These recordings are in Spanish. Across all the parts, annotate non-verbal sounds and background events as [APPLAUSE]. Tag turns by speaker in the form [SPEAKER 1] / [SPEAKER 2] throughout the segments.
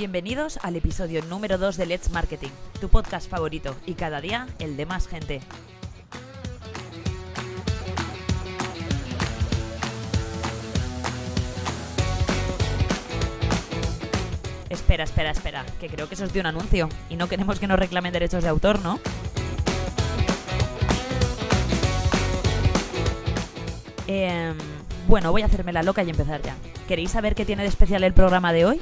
[SPEAKER 1] Bienvenidos al episodio número 2 de Let's Marketing, tu podcast favorito y cada día el de más gente. Espera, espera, espera, que creo que eso es de un anuncio y no queremos que nos reclamen derechos de autor, ¿no? Em, bueno, voy a hacerme la loca y empezar ya. ¿Queréis saber qué tiene de especial el programa de hoy?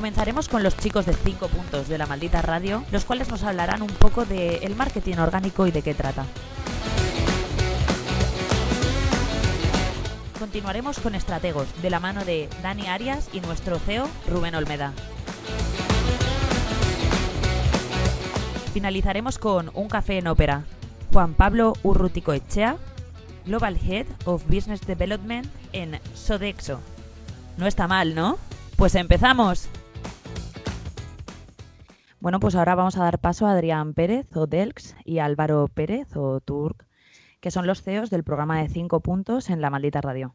[SPEAKER 1] Comenzaremos con los chicos de 5 puntos de la maldita radio, los cuales nos hablarán un poco del el marketing orgánico y de qué trata. Continuaremos con estrategos de la mano de Dani Arias y nuestro CEO Rubén Olmeda. Finalizaremos con un café en ópera. Juan Pablo Urrutico Echea, Global Head of Business Development en Sodexo. No está mal, ¿no? Pues empezamos. Bueno, pues ahora vamos a dar paso a Adrián Pérez o Delx y Álvaro Pérez o Turk, que son los CEOs del programa de 5 puntos en la maldita radio.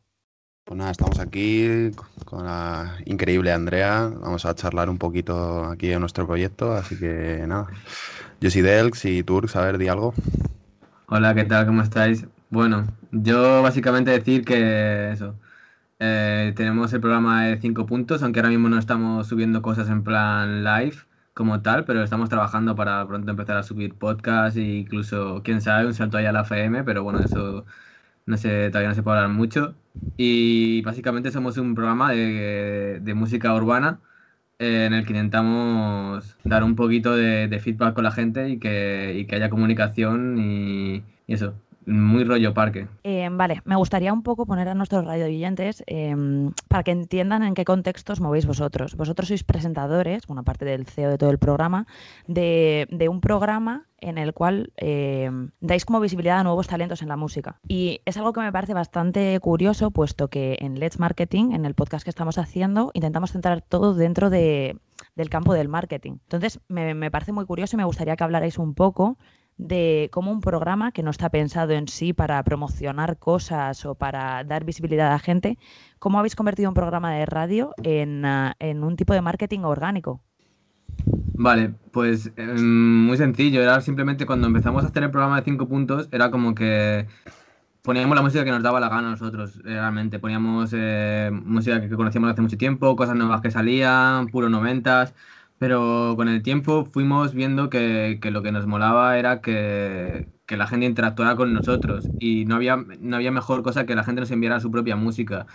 [SPEAKER 2] Pues nada, estamos aquí con la increíble Andrea. Vamos a charlar un poquito aquí de nuestro proyecto, así que nada. Yo soy Delx y Turk, a ver, di algo.
[SPEAKER 3] Hola, ¿qué tal? ¿Cómo estáis? Bueno, yo básicamente decir que eso. eh, tenemos el programa de 5 puntos, aunque ahora mismo no estamos subiendo cosas en plan live como tal, pero estamos trabajando para pronto empezar a subir podcast e incluso, quién sabe, un salto ahí a la FM, pero bueno, eso no sé, todavía no se puede hablar mucho. Y básicamente somos un programa de, de música urbana eh, en el que intentamos dar un poquito de, de feedback con la gente y que, y que haya comunicación y, y eso, muy rollo parque.
[SPEAKER 1] Eh, vale, me gustaría un poco poner a nuestros radioyentes eh, para que entiendan en qué contextos movéis vosotros. Vosotros sois presentadores, bueno, aparte del CEO de todo el programa, de, un programa en el cual eh, dais como visibilidad a nuevos talentos en la música. Y es algo que me parece bastante curioso, puesto que en Let's Marketing, en el podcast que estamos haciendo, intentamos centrar todo dentro de, del campo del marketing. Entonces, me parece muy curioso y me gustaría que hablarais un poco de cómo un programa que no está pensado en sí para promocionar cosas o para dar visibilidad a la gente, cómo habéis convertido un programa de radio en, uh, en un tipo de marketing orgánico.
[SPEAKER 3] Vale, pues eh, muy sencillo, era simplemente cuando empezamos a hacer el programa de 5 puntos, era como que poníamos la música que nos daba la gana a nosotros, realmente. Poníamos eh, música que conocíamos hace mucho tiempo, cosas nuevas que salían, puro noventas, pero con el tiempo fuimos viendo que, que lo que nos molaba era que, que, la gente interactuara con nosotros y no había, no había mejor cosa que la gente nos enviara su propia música.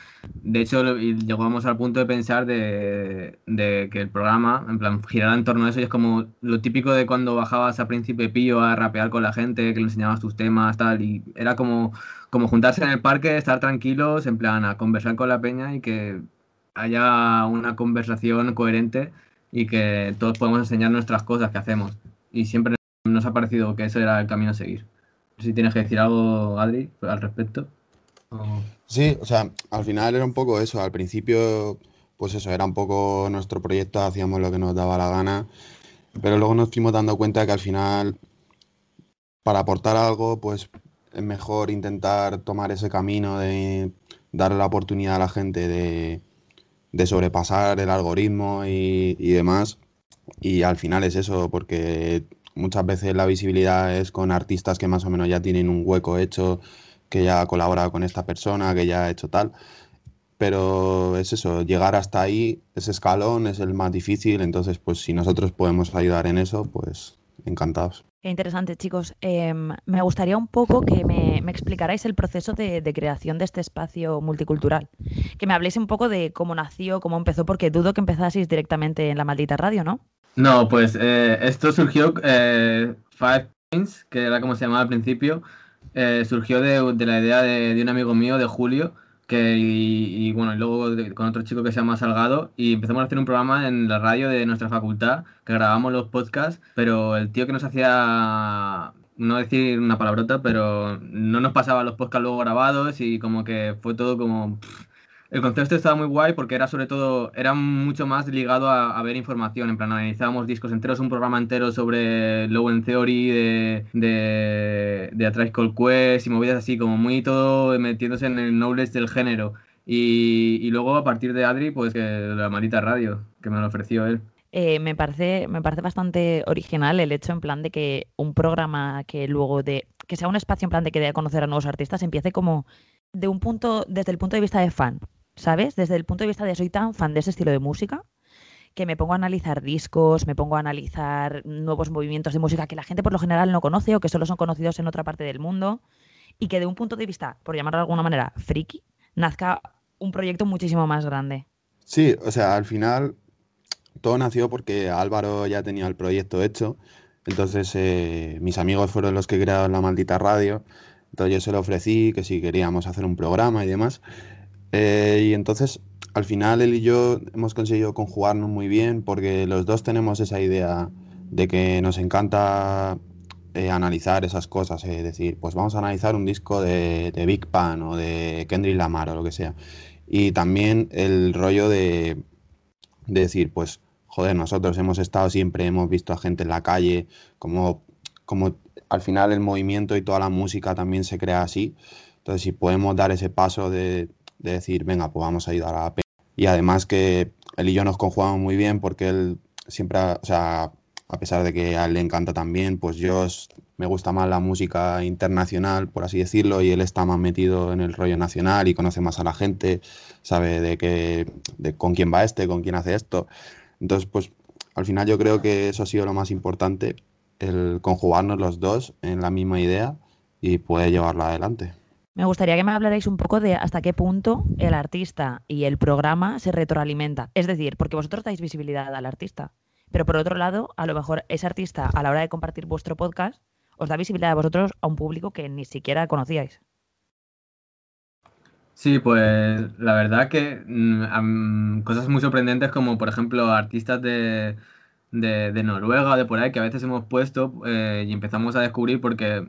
[SPEAKER 3] De hecho, llegamos al punto de pensar de, que el programa, en plan, girara en torno a eso y es como lo típico de cuando bajabas a Príncipe Pío a rapear con la gente, que le enseñabas tus temas, tal, y era como, como juntarse en el parque, estar tranquilos, en plan, a conversar con la peña y que haya una conversación coherente y que todos podemos enseñar nuestras cosas que hacemos. Y siempre nos ha parecido que eso era el camino a seguir. No sé si tienes que decir algo, Adri, al respecto.
[SPEAKER 2] Sí, o sea, al final era un poco eso. Al principio, pues eso, era un poco nuestro proyecto, hacíamos lo que nos daba la gana. Pero luego nos fuimos dando cuenta que al final, para aportar algo, pues es mejor intentar tomar ese camino de darle la oportunidad a la gente de, de sobrepasar el algoritmo y, y, demás. Y al final es eso, porque muchas veces la visibilidad es con artistas que más o menos ya tienen un hueco hecho, que ya ha colaborado con esta persona, que ya ha hecho tal. Pero es eso, llegar hasta ahí, ese escalón es el más difícil, entonces pues si nosotros podemos ayudar en eso, pues encantados.
[SPEAKER 1] Qué interesante, chicos. Eh, me gustaría un poco que me, me explicarais el proceso de, creación de este espacio multicultural. Que me habléis un poco de cómo nació, cómo empezó, porque dudo que empezaseis directamente en la maldita radio, ¿no?
[SPEAKER 3] No, pues eh, esto surgió, eh, Five Things, que era como se llamaba al principio, eh, surgió de, la idea de, de, un amigo mío, de Julio, que, y, y bueno, y luego con otro chico que se llama Salgado, y empezamos a hacer un programa en la radio de nuestra facultad, que grabamos los podcasts, pero el tío que nos hacía, no decir una palabrota, pero no nos pasaba los podcasts luego grabados y como que fue todo como... Pff, el concepto estaba muy guay porque era sobre todo, era mucho más ligado a, a, ver información, en plan analizábamos discos enteros, un programa entero sobre Low End Theory, de, de, de A Tribe Called Quest y movidas así, como muy todo metiéndose en el knowledge del género. Y, luego a partir de Adri, pues que la maldita radio, que me lo ofreció él.
[SPEAKER 1] Eh, me, parece, me parece bastante original el hecho en plan de que un programa que luego de, que sea un espacio en plan de que dé a conocer a nuevos artistas, empiece como de un punto, desde el punto de vista de fan, ¿sabes? Desde el punto de vista de soy tan fan de ese estilo de música que me pongo a analizar discos, me pongo a analizar nuevos movimientos de música que la gente por lo general no conoce o que solo son conocidos en otra parte del mundo y que de un punto de vista, por llamarlo de alguna manera, friki, nazca un proyecto muchísimo más grande.
[SPEAKER 2] Sí, o sea, al final todo nació porque Álvaro ya tenía el proyecto hecho, entonces eh, mis amigos fueron los que crearon la maldita radio, entonces yo se lo ofrecí que si queríamos hacer un programa y demás, eh, y entonces al final él y yo hemos conseguido conjugarnos muy bien porque los dos tenemos esa idea de que nos encanta eh, analizar esas cosas, es decir, pues vamos a analizar un disco de, de Big Pan o de Kendrick Lamar o lo que sea. Y también el rollo de, decir, pues, joder, nosotros hemos estado siempre, hemos visto a gente en la calle, como, como al final el movimiento y toda la música también se crea así. Entonces, si podemos dar ese paso de, decir, venga, pues vamos a ayudar a la pena. Y además que él y yo nos conjugamos muy bien porque él siempre, o sea, a pesar de que a él le encanta también, pues yo me gusta más la música internacional, por así decirlo, y él está más metido en el rollo nacional y conoce más a la gente, sabe de qué, de con quién va este, con quién hace esto. Entonces, pues al final yo creo que eso ha sido lo más importante, el conjugarnos los dos en la misma idea y poder llevarla adelante.
[SPEAKER 1] Me gustaría que me hablarais un poco de hasta qué punto el artista y el programa se retroalimenta. Es decir, porque vosotros dais visibilidad al artista, pero por otro lado, a lo mejor ese artista a la hora de compartir vuestro podcast os da visibilidad a vosotros a un público que ni siquiera conocíais.
[SPEAKER 3] Sí, pues la verdad que mm, cosas muy sorprendentes como por ejemplo artistas de, de, Noruega de por ahí que a veces hemos puesto eh, y empezamos a descubrir porque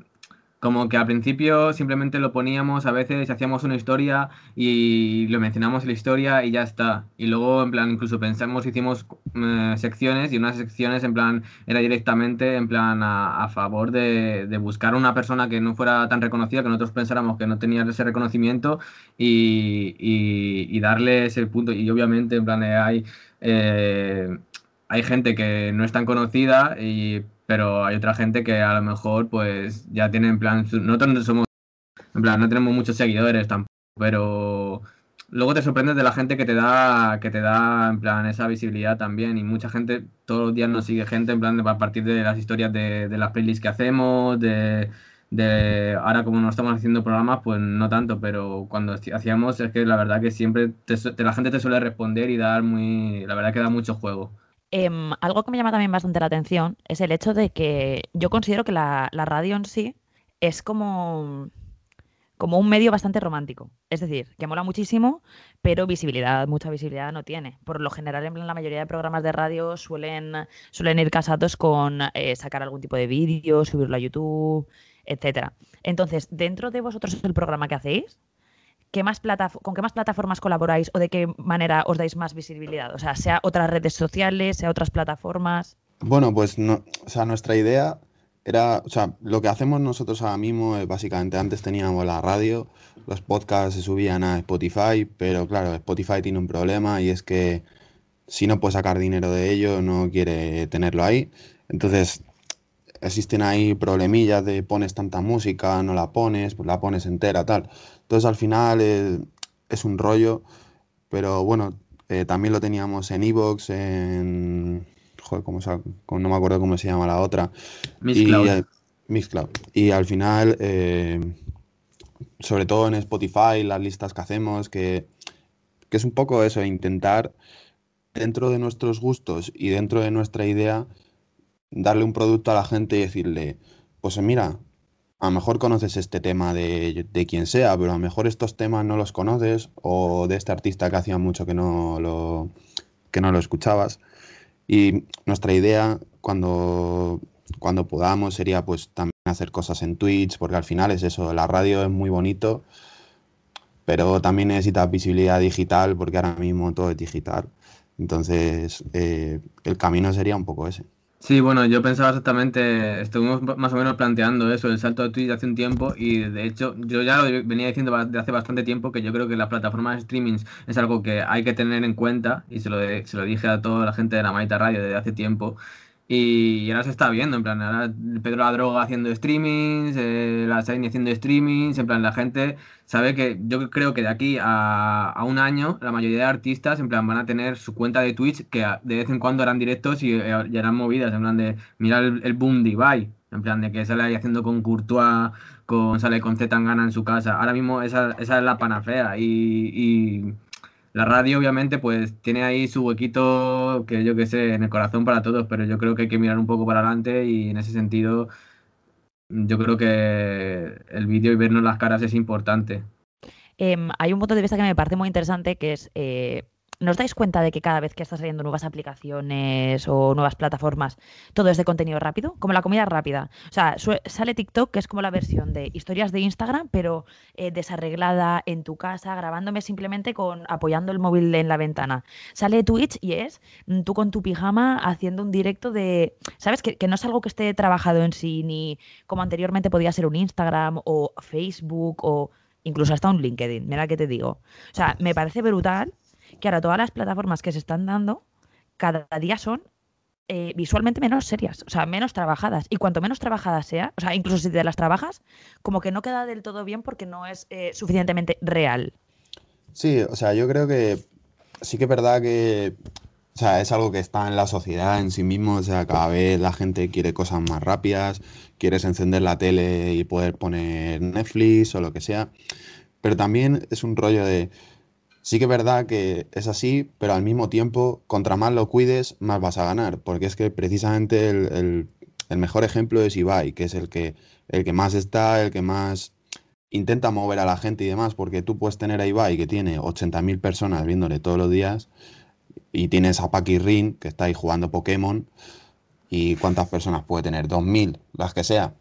[SPEAKER 3] como que al principio simplemente lo poníamos, a veces hacíamos una historia y lo mencionamos en la historia y ya está. Y luego, en plan, incluso pensamos, hicimos eh, secciones y unas secciones, en plan, era directamente, en plan, a, favor de, de, buscar una persona que no fuera tan reconocida, que nosotros pensáramos que no tenía ese reconocimiento y, y, darle ese punto. Y obviamente, en plan, hay... Eh, hay gente que no es tan conocida y pero hay otra gente que a lo mejor pues ya tiene en plan, nosotros no tenemos muchos seguidores tampoco, pero luego te sorprendes de la gente que te da, que te da en plan esa visibilidad también y mucha gente todos los días nos sigue gente en plan a partir de las historias de, las playlists que hacemos, de, ahora como no estamos haciendo programas pues no tanto, pero cuando hacíamos es que la verdad que siempre la gente te suele responder y dar muy, la verdad que da mucho juego.
[SPEAKER 1] Em, algo que me llama también bastante la atención es el hecho de que yo considero que la, radio en sí es como, como un medio bastante romántico. Es decir, que mola muchísimo, pero visibilidad, mucha visibilidad no tiene. Por lo general, en la mayoría de programas de radio suelen, suelen ir casados con eh, sacar algún tipo de vídeo, subirlo a YouTube, etcétera. Entonces, dentro de vosotros el programa que hacéis, más ¿con qué más plataformas colaboráis o de qué manera os dais más visibilidad? O sea, sea otras redes sociales, sea otras plataformas.
[SPEAKER 2] Bueno, pues no, o sea, nuestra idea era, o sea, lo que hacemos nosotros ahora mismo es básicamente, antes teníamos la radio, los podcasts se subían a Spotify, pero claro, Spotify tiene un problema y es que si no puede sacar dinero de ello, no quiere tenerlo ahí. Entonces, existen ahí problemillas de pones tanta música, no la pones, pues la pones entera, tal. Entonces al final es un rollo, pero bueno, eh, también lo teníamos en Evox, en... Joder, ¿cómo no me acuerdo cómo se llama la otra.
[SPEAKER 3] Mixcloud.
[SPEAKER 2] Y, y al final, eh, sobre todo en Spotify, las listas que hacemos, que, que es un poco eso, intentar dentro de nuestros gustos y dentro de nuestra idea, darle un producto a la gente y decirle, pues mira, a lo mejor conoces este tema de, quien sea, pero a lo mejor estos temas no los conoces o de este artista que hacía mucho que no lo, que no lo escuchabas. Y nuestra idea cuando, cuando podamos sería pues también hacer cosas en Twitch, porque al final es eso, la radio es muy bonito, pero también necesita visibilidad digital porque ahora mismo todo es digital. Entonces, eh, el camino sería un poco ese.
[SPEAKER 3] Sí, bueno, yo pensaba exactamente, estuvimos más o menos planteando eso, el salto de Twitch hace un tiempo y de hecho yo ya lo venía diciendo de hace bastante tiempo que yo creo que las plataformas de streaming es algo que hay que tener en cuenta y se lo, se lo dije a toda la gente de la Maita Radio desde hace tiempo y ahora se está viendo, en plan, ahora Pedro la Droga haciendo streamings, eh, la Shiny haciendo streamings, en plan, la gente sabe que yo creo que de aquí a, un año la mayoría de artistas, en plan, van a tener su cuenta de Twitch que de vez en cuando harán directos y, eh, harán movidas, en plan de mirar el, boom de en plan de que sale ahí haciendo con Courtois, con, sale con Zetangana en su casa. Ahora mismo esa, esa es la panacea y la radio, obviamente, pues tiene ahí su huequito que yo que sé, en el corazón para todos, pero yo creo que hay que mirar un poco para adelante y en ese sentido yo creo que el vídeo y vernos las caras es importante.
[SPEAKER 1] Em, hay un punto de vista que me parece muy interesante que es eh, ¿Nos dais cuenta de que cada vez que están saliendo nuevas aplicaciones o nuevas plataformas, todo es de contenido rápido? Como la comida rápida. O sea, sale TikTok, que es como la versión de historias de Instagram, pero eh, desarreglada en tu casa, grabándome simplemente con apoyando el móvil en la ventana. Sale Twitch y es mm, tú con tu pijama haciendo un directo de. ¿Sabes? Que, que no es algo que esté trabajado en sí, ni como anteriormente podía ser un Instagram o Facebook o incluso hasta un LinkedIn. Mira que te digo. O sea, me parece brutal que ahora todas las plataformas que se están dando cada día son eh, visualmente menos serias, o sea, menos trabajadas. Y cuanto menos trabajadas sea, o sea, incluso si te las trabajas, como que no queda del todo bien porque no es eh, suficientemente real.
[SPEAKER 2] Sí, o sea, yo creo que sí que es verdad que o sea, es algo que está en la sociedad en sí mismo, o sea, cada vez la gente quiere cosas más rápidas, quieres encender la tele y poder poner Netflix o lo que sea, pero también es un rollo de, Sí que es verdad que es así, pero al mismo tiempo, contra más lo cuides, más vas a ganar, porque es que precisamente el, mejor ejemplo es Ibai, que es el que, el que más está, el que más intenta mover a la gente y demás, porque tú puedes tener a Ibai, que tiene 80.000 personas viéndole todos los días, y tienes a Paki Rin, que está ahí jugando Pokémon, y ¿cuántas personas puede tener? 2.000, las que sea.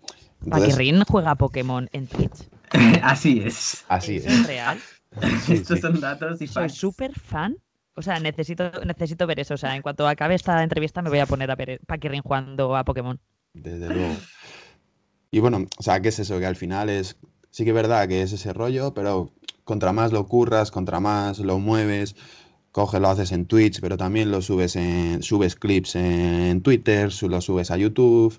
[SPEAKER 1] Paki Rin juega Pokémon en Twitch. [LAUGHS]
[SPEAKER 3] así es.
[SPEAKER 2] Así es.
[SPEAKER 1] ¿Es real? [LAUGHS]
[SPEAKER 3] Estos son datos y
[SPEAKER 1] Soy súper fan. O sea, necesito, necesito ver eso. O sea, en cuanto acabe esta entrevista me voy a poner a ver Paquirin jugando a Pokémon.
[SPEAKER 2] Desde luego. Y bueno, o sea, ¿qué es eso? Que al final es. Sí que es verdad que es ese rollo, pero contra más lo curras, contra más lo mueves, coges, lo haces en Twitch, pero también lo subes en. subes clips en Twitter, lo subes a YouTube.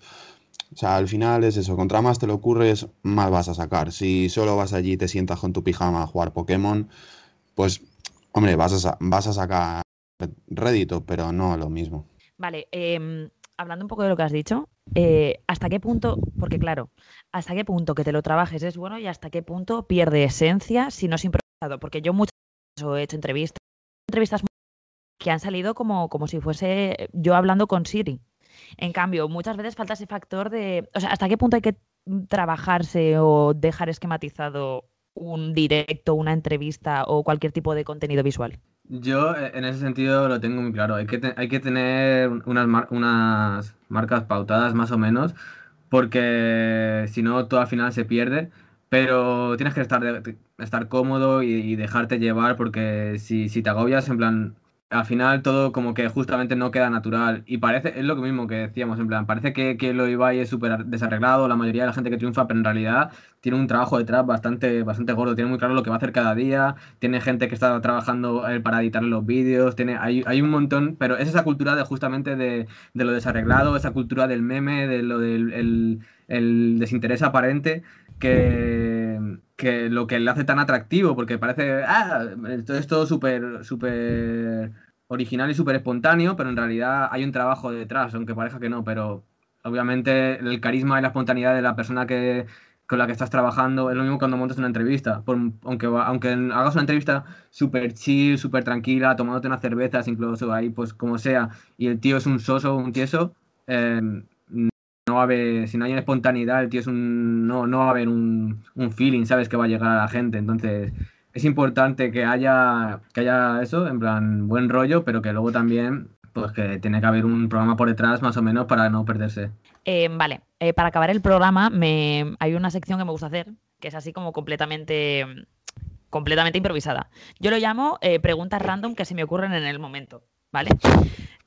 [SPEAKER 2] O sea, al final es eso, contra más te lo ocurres, más vas a sacar. Si solo vas allí y te sientas con tu pijama a jugar Pokémon, pues, hombre, vas a, vas a sacar rédito, pero no lo mismo.
[SPEAKER 1] Vale, em, hablando un poco de lo que has dicho, eh, ¿hasta qué punto, porque claro, hasta qué punto que te lo trabajes es bueno y hasta qué punto pierde esencia si no es improvisado? Porque yo muchas veces he hecho entrevistas, entrevistas que han salido como, como si fuese yo hablando con Siri. En cambio, muchas veces falta ese factor de, o sea, ¿hasta qué punto hay que trabajarse o dejar esquematizado un directo, una entrevista o cualquier tipo de contenido visual?
[SPEAKER 3] Yo eh, en ese sentido lo tengo muy claro. Hay que, hay que tener unas, unas marcas pautadas más o menos, porque si no, todo al final se pierde. Pero tienes que estar, estar cómodo y, dejarte llevar, porque si, si te agobias, en plan, al final todo como que justamente no queda natural. Y parece, es lo mismo que decíamos, en plan, parece que, que lo Ibai es súper desarreglado, la mayoría de la gente que triunfa, pero en realidad tiene un trabajo detrás bastante, bastante gordo, tiene muy claro lo que va a hacer cada día, tiene gente que está trabajando eh, para editar los vídeos, tiene, hay, hay un montón, pero es esa cultura de justamente de, de lo desarreglado, esa cultura del meme, de lo del el, desinterés aparente, que, que lo que le hace tan atractivo, porque parece, ah, esto es todo súper, súper original y súper espontáneo, pero en realidad hay un trabajo detrás, aunque parezca que no, pero obviamente el carisma y la espontaneidad de la persona que, con la que estás trabajando es lo mismo cuando montas una entrevista. aunque, aunque hagas una entrevista súper chill, súper tranquila, tomándote unas cervezas, incluso ahí, pues como sea, y el tío es un soso, un tieso, eh, no haber, si no hay espontaneidad, el tío es un, no, no va a haber un, feeling, ¿sabes? Que va a llegar a la gente. Entonces, es importante que haya, que haya eso, en plan, buen rollo, pero que luego también, pues que tiene que haber un programa por detrás más o menos para no perderse.
[SPEAKER 1] Eh, vale, eh, para acabar el programa, hay una sección que me gusta hacer, que es así como completamente completamente improvisada. Yo lo llamo eh, preguntas random que se me ocurren en el momento. ¿Vale?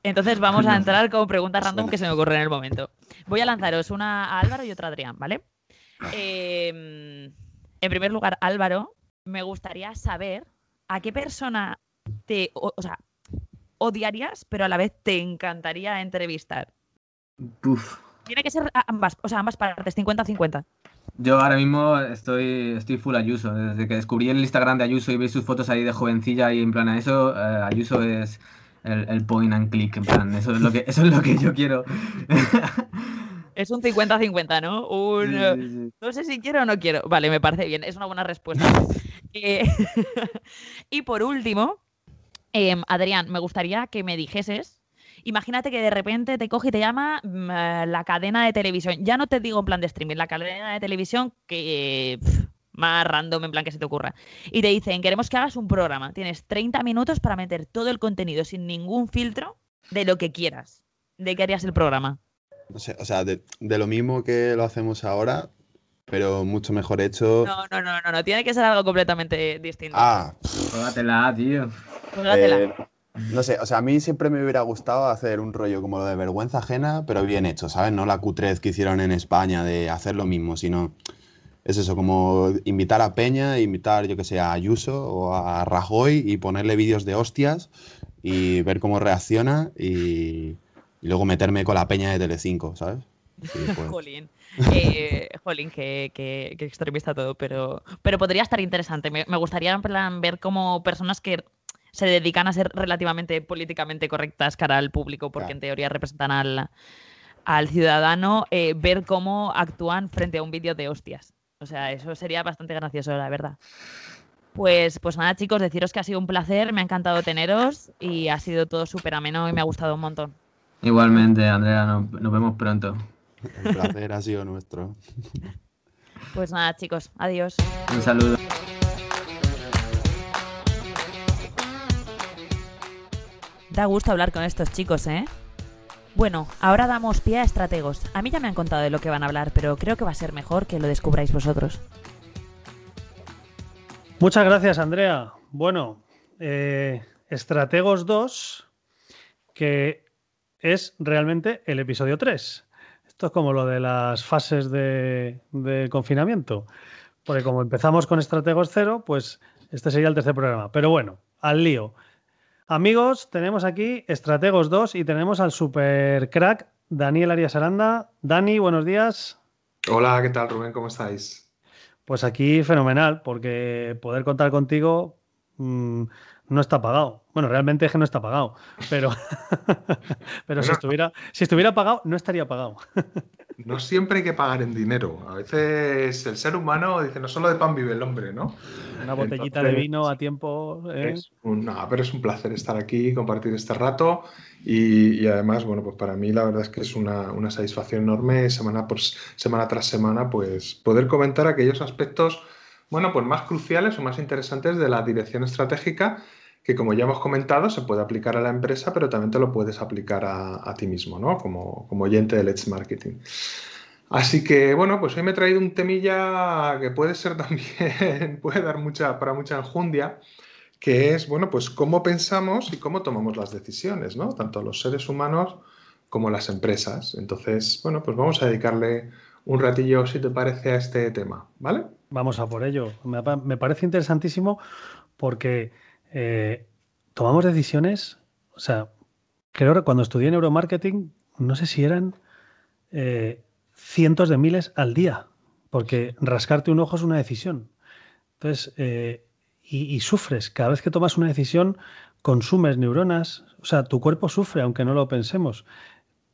[SPEAKER 1] Entonces vamos a entrar con preguntas random que se me ocurren en el momento. Voy a lanzaros una a Álvaro y otra a Adrián, ¿vale? Em, en primer lugar, Álvaro, me gustaría saber a qué persona te, o, sea, odiarías, pero a la vez te encantaría entrevistar. Tiene que ser ambas, o sea, ambas partes, 50-50.
[SPEAKER 3] Yo ahora mismo estoy, estoy full Ayuso. Desde que descubrí el Instagram de Ayuso y veis sus fotos ahí de jovencilla y en plan a eso, eh, Ayuso es el, point and click, en plan, eso es lo que, eso es lo que yo quiero. [LAUGHS]
[SPEAKER 1] Es un 50-50, ¿no? Un, No sé si quiero o no quiero. Vale, me parece bien, es una buena respuesta. [LAUGHS] Eh, [LAUGHS] y por último, em, Adrián, me gustaría que me dijeses, imagínate que de repente te coge y te llama mm, eh, la cadena de televisión, ya no te digo en plan de streaming, la cadena de televisión que más random en plan que se te ocurra. Y te dicen, queremos que hagas un programa. Tienes 30 minutos para meter todo el contenido sin ningún filtro de lo que quieras. ¿De qué harías el programa?
[SPEAKER 2] o sea, de, lo mismo que lo hacemos ahora, pero mucho mejor hecho.
[SPEAKER 1] No, no, no, no, no. Tiene que ser algo completamente distinto.
[SPEAKER 2] Ah.
[SPEAKER 3] Juégatela, tío.
[SPEAKER 1] Juégatela. Eh,
[SPEAKER 2] no sé, o sea, a mí siempre me hubiera gustado hacer un rollo como lo de vergüenza ajena, pero bien hecho, ¿sabes? No la cutrez que hicieron en España de hacer lo mismo, sino es eso, como invitar a Peña, invitar, yo que sé, a Ayuso o a Rajoy y ponerle vídeos de hostias y ver cómo reacciona y, luego meterme con la Peña de Telecinco, ¿sabes? [LAUGHS]
[SPEAKER 1] Pues. jolín, eh, jolín, que, que, extremista todo, pero, pero podría estar interesante. Me, gustaría en plan, ver como personas que se dedican a ser relativamente políticamente correctas cara al público, porque en teoría representan al, al ciudadano, eh, ver cómo actúan frente a un vídeo de hostias. O sea, eso sería bastante gracioso, la verdad. Pues, pues nada, chicos, deciros que ha sido un placer, me ha encantado teneros y ha sido todo súper ameno y me ha gustado un montón.
[SPEAKER 3] Igualmente, Andrea, nos, vemos pronto.
[SPEAKER 2] El placer ha sido nuestro.
[SPEAKER 1] Pues nada, chicos, adiós.
[SPEAKER 3] Un saludo.
[SPEAKER 1] Da gusto hablar con estos chicos, ¿eh? Bueno, ahora damos pie a estrategos. A mí ya me han contado de lo que van a hablar, pero creo que va a ser mejor que lo descubráis vosotros.
[SPEAKER 4] Muchas gracias, Andrea. Bueno, eh, Estrategos 2, que es realmente el episodio 3. Esto es como lo de las fases de, de confinamiento. Porque como empezamos con Estrategos 0, pues este sería el tercer programa. Pero bueno, al lío. Amigos, tenemos aquí Estrategos 2 y tenemos al super crack Daniel Arias Aranda. Dani, buenos días.
[SPEAKER 5] Hola, ¿qué tal Rubén? ¿Cómo estáis?
[SPEAKER 4] Pues aquí fenomenal, porque poder contar contigo mm, no está pagado. Bueno, realmente es que no está pagado, pero, [LAUGHS] pero si, estuviera, si estuviera pagado, no estaría pagado. [LAUGHS] [LAUGHS]
[SPEAKER 5] no siempre hay que pagar en dinero. A veces el ser humano dice, no solo de pan vive el hombre, ¿no?
[SPEAKER 4] Una botellita de vino a tiempo.
[SPEAKER 5] ¿eh? Es no, pero es un placer estar aquí, compartir este rato y, además, bueno, pues para mí la verdad es que es una, una, satisfacción enorme semana, por, semana tras semana, pues poder comentar aquellos aspectos, bueno, pues más cruciales o más interesantes de la dirección estratégica que como ya hemos comentado, se puede aplicar a la empresa, pero también te lo puedes aplicar a, ti mismo, ¿no? Como, como oyente de Let's Marketing. Así que, bueno, pues hoy me he traído un temilla que puede ser [LAUGHS] también, puede dar mucha, para mucha enjundia, que es, bueno, pues cómo pensamos y cómo tomamos las decisiones, ¿no? Tanto los seres humanos como las empresas. Entonces, bueno, pues vamos a dedicarle un ratillo, si te parece, a este tema, ¿vale?
[SPEAKER 4] Vamos a por ello. me parece interesantísimo porque eh, tomamos decisiones, o sea, creo que cuando estudié neuromarketing, no sé si eran eh, cientos de miles al día, porque rascarte un ojo es una decisión. Entonces, eh, y, sufres, cada vez que tomas una decisión, consumes neuronas, o sea, tu cuerpo sufre, aunque no lo pensemos.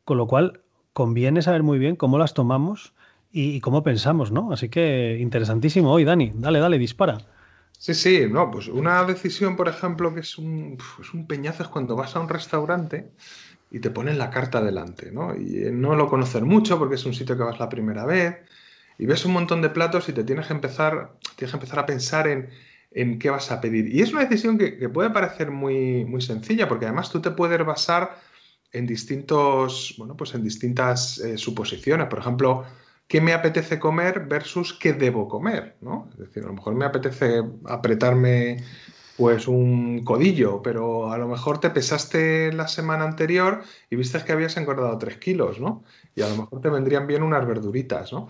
[SPEAKER 4] Con lo cual, conviene saber muy bien cómo las tomamos y, y cómo pensamos, ¿no? Así que interesantísimo hoy, Dani. Dale, dale, dispara.
[SPEAKER 5] Sí, sí, no, pues una decisión, por ejemplo, que es un, es un peñazo es cuando vas a un restaurante y te ponen la carta delante, ¿no? Y eh, no lo conocer mucho porque es un sitio que vas la primera vez y ves un montón de platos y te tienes que empezar, tienes que empezar a pensar en, en qué vas a pedir. Y es una decisión que, puede parecer muy, muy sencilla porque además tú te puedes basar en distintos, bueno, pues en distintas eh, suposiciones. Por ejemplo, qué me apetece comer versus qué debo comer, ¿no? Es decir, a lo mejor me apetece apretarme pues un codillo, pero a lo mejor te pesaste la semana anterior y viste que habías engordado 3 kilos, ¿no? Y a lo mejor te vendrían bien unas verduritas, ¿no?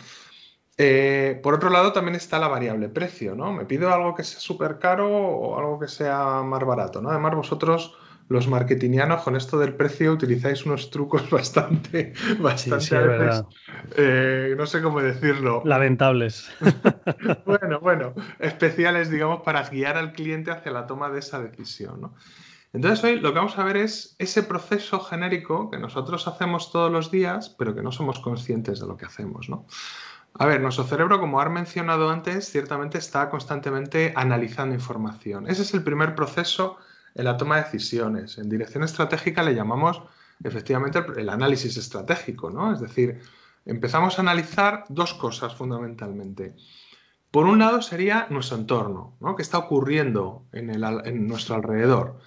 [SPEAKER 5] Eh, por otro lado, también está la variable precio, ¿no? Me pido algo que sea súper caro o algo que sea más barato, ¿no? Además, vosotros, los marketingianos, con esto del precio utilizáis unos trucos [LAUGHS] bastante, bastante eh, no sé cómo decirlo.
[SPEAKER 6] Lamentables. [LAUGHS]
[SPEAKER 5] bueno, bueno, especiales, digamos, para guiar al cliente hacia la toma de esa decisión, ¿no? Entonces hoy lo que vamos a ver es ese proceso genérico que nosotros hacemos todos los días, pero que no somos conscientes de lo que hacemos, ¿no? A ver, nuestro cerebro, como has mencionado antes, ciertamente está constantemente analizando información. Ese es el primer proceso en la toma de decisiones. En dirección estratégica le llamamos efectivamente el análisis estratégico, ¿no? Es decir, empezamos a analizar dos cosas fundamentalmente. Por un lado sería nuestro entorno, ¿no? ¿Qué está ocurriendo en, nuestro alrededor?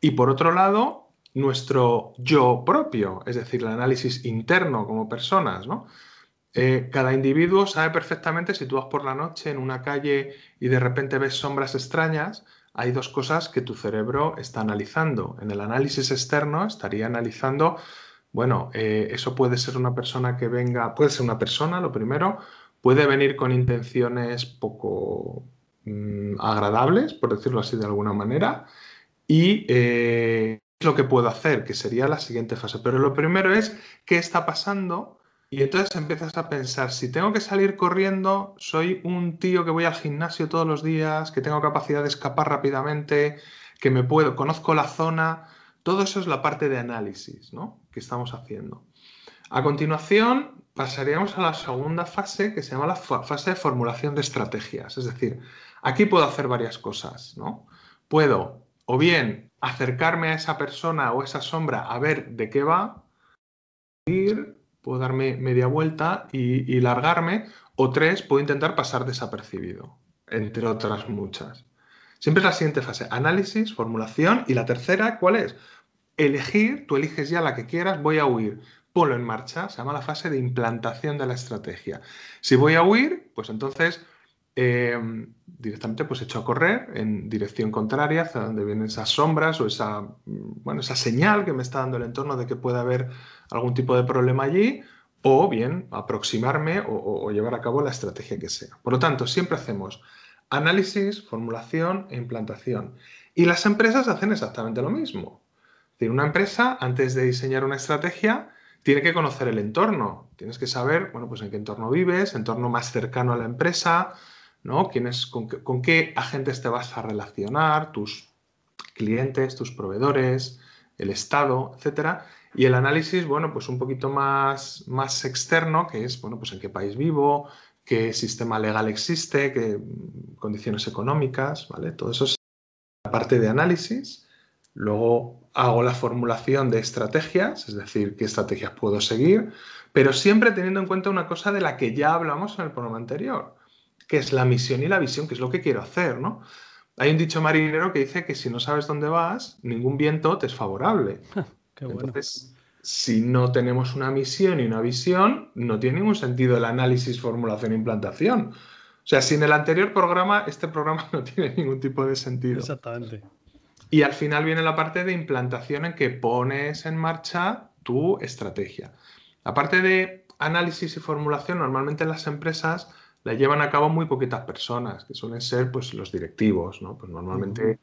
[SPEAKER 5] Y por otro lado, nuestro yo propio, es decir, el análisis interno como personas, ¿no? Eh, cada individuo sabe perfectamente si tú vas por la noche en una calle y de repente ves sombras extrañas, hay dos cosas que tu cerebro está analizando. En el análisis externo estaría analizando, bueno, eh, eso puede ser una persona que venga, puede ser una persona, lo primero, puede venir con intenciones poco mm, agradables, por decirlo así de alguna manera, y eh, lo que puedo hacer, que sería la siguiente fase. Pero lo primero es qué está pasando y entonces empiezas a pensar, si tengo que salir corriendo, soy un tío que voy al gimnasio todos los días, que tengo capacidad de escapar rápidamente, que me puedo, conozco la zona, todo eso es la parte de análisis ¿no? que estamos haciendo. A continuación, pasaríamos a la segunda fase, que se llama la fase de formulación de estrategias. Es decir, aquí puedo hacer varias cosas. ¿no? Puedo o bien acercarme a esa persona o esa sombra a ver de qué va, ir, puedo darme media vuelta y, largarme, o tres, puedo intentar pasar desapercibido, entre otras muchas. Siempre es la siguiente fase, análisis, formulación, y la tercera, ¿cuál es? Elegir, tú eliges ya la que quieras, voy a huir, ponlo en marcha, se llama la fase de implantación de la estrategia. Si voy a huir, pues entonces Em, directamente pues echo a correr en dirección contraria hacia donde vienen esas sombras o esa, bueno, esa señal que me está dando el entorno de que puede haber algún tipo de problema allí, o bien aproximarme o, llevar a cabo la estrategia que sea. Por lo tanto, siempre hacemos análisis, formulación e implantación. Y las empresas hacen exactamente lo mismo. Es una empresa, antes de diseñar una estrategia, tiene que conocer el entorno. Tienes que saber, bueno, pues en qué entorno vives, entorno más cercano a la empresa, ¿no? con, qué agentes te vas a relacionar, tus clientes, tus proveedores, el Estado, etcétera. Y el análisis, bueno, pues un poquito más, más externo, que es, bueno, pues en qué país vivo, qué sistema legal existe, qué condiciones económicas, ¿vale? Todo eso es la parte de análisis. Luego hago la formulación de estrategias, es decir, qué estrategias puedo seguir, pero siempre teniendo en cuenta una cosa de la que ya hablamos en el programa anterior, que es la misión y la visión, que es lo que quiero hacer, ¿no? Hay un dicho marinero que dice que si no sabes dónde vas, ningún viento te es favorable. [LAUGHS] Entonces, si no tenemos una misión y una visión, no tiene ningún sentido el análisis, formulación e implantación. O sea, sin el anterior programa, este programa [LAUGHS] no tiene ningún tipo de sentido.
[SPEAKER 6] Exactamente.
[SPEAKER 5] Y al final viene la parte de implantación en que pones en marcha tu estrategia. La parte de análisis y formulación, normalmente en las empresas la llevan a cabo muy poquitas personas, que suelen ser pues, los directivos, ¿no? Pues normalmente,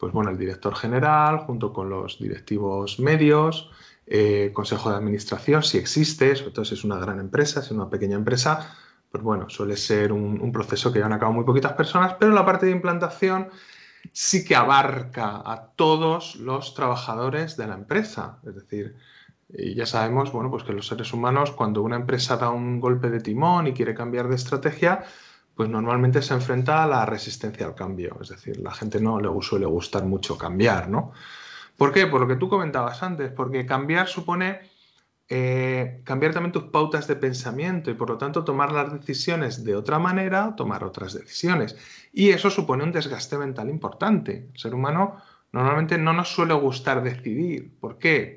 [SPEAKER 5] pues bueno, el director general, junto con los directivos medios, eh, consejo de administración, si existe, sobre todo si es una gran empresa, si es una pequeña empresa, pues bueno, suele ser un, proceso que llevan a cabo muy poquitas personas, pero la parte de implantación sí que abarca a todos los trabajadores de la empresa, es decir, ya sabemos, bueno, pues que los seres humanos, cuando una empresa da un golpe de timón y quiere cambiar de estrategia, pues normalmente se enfrenta a la resistencia al cambio. Es decir, la gente no le suele gustar mucho cambiar, ¿no? ¿Por qué? Por lo que tú comentabas antes, porque cambiar supone eh, cambiar también tus pautas de pensamiento y por lo tanto tomar las decisiones de otra manera, tomar otras decisiones. Y eso supone un desgaste mental importante. El ser humano normalmente no nos suele gustar decidir. ¿Por qué?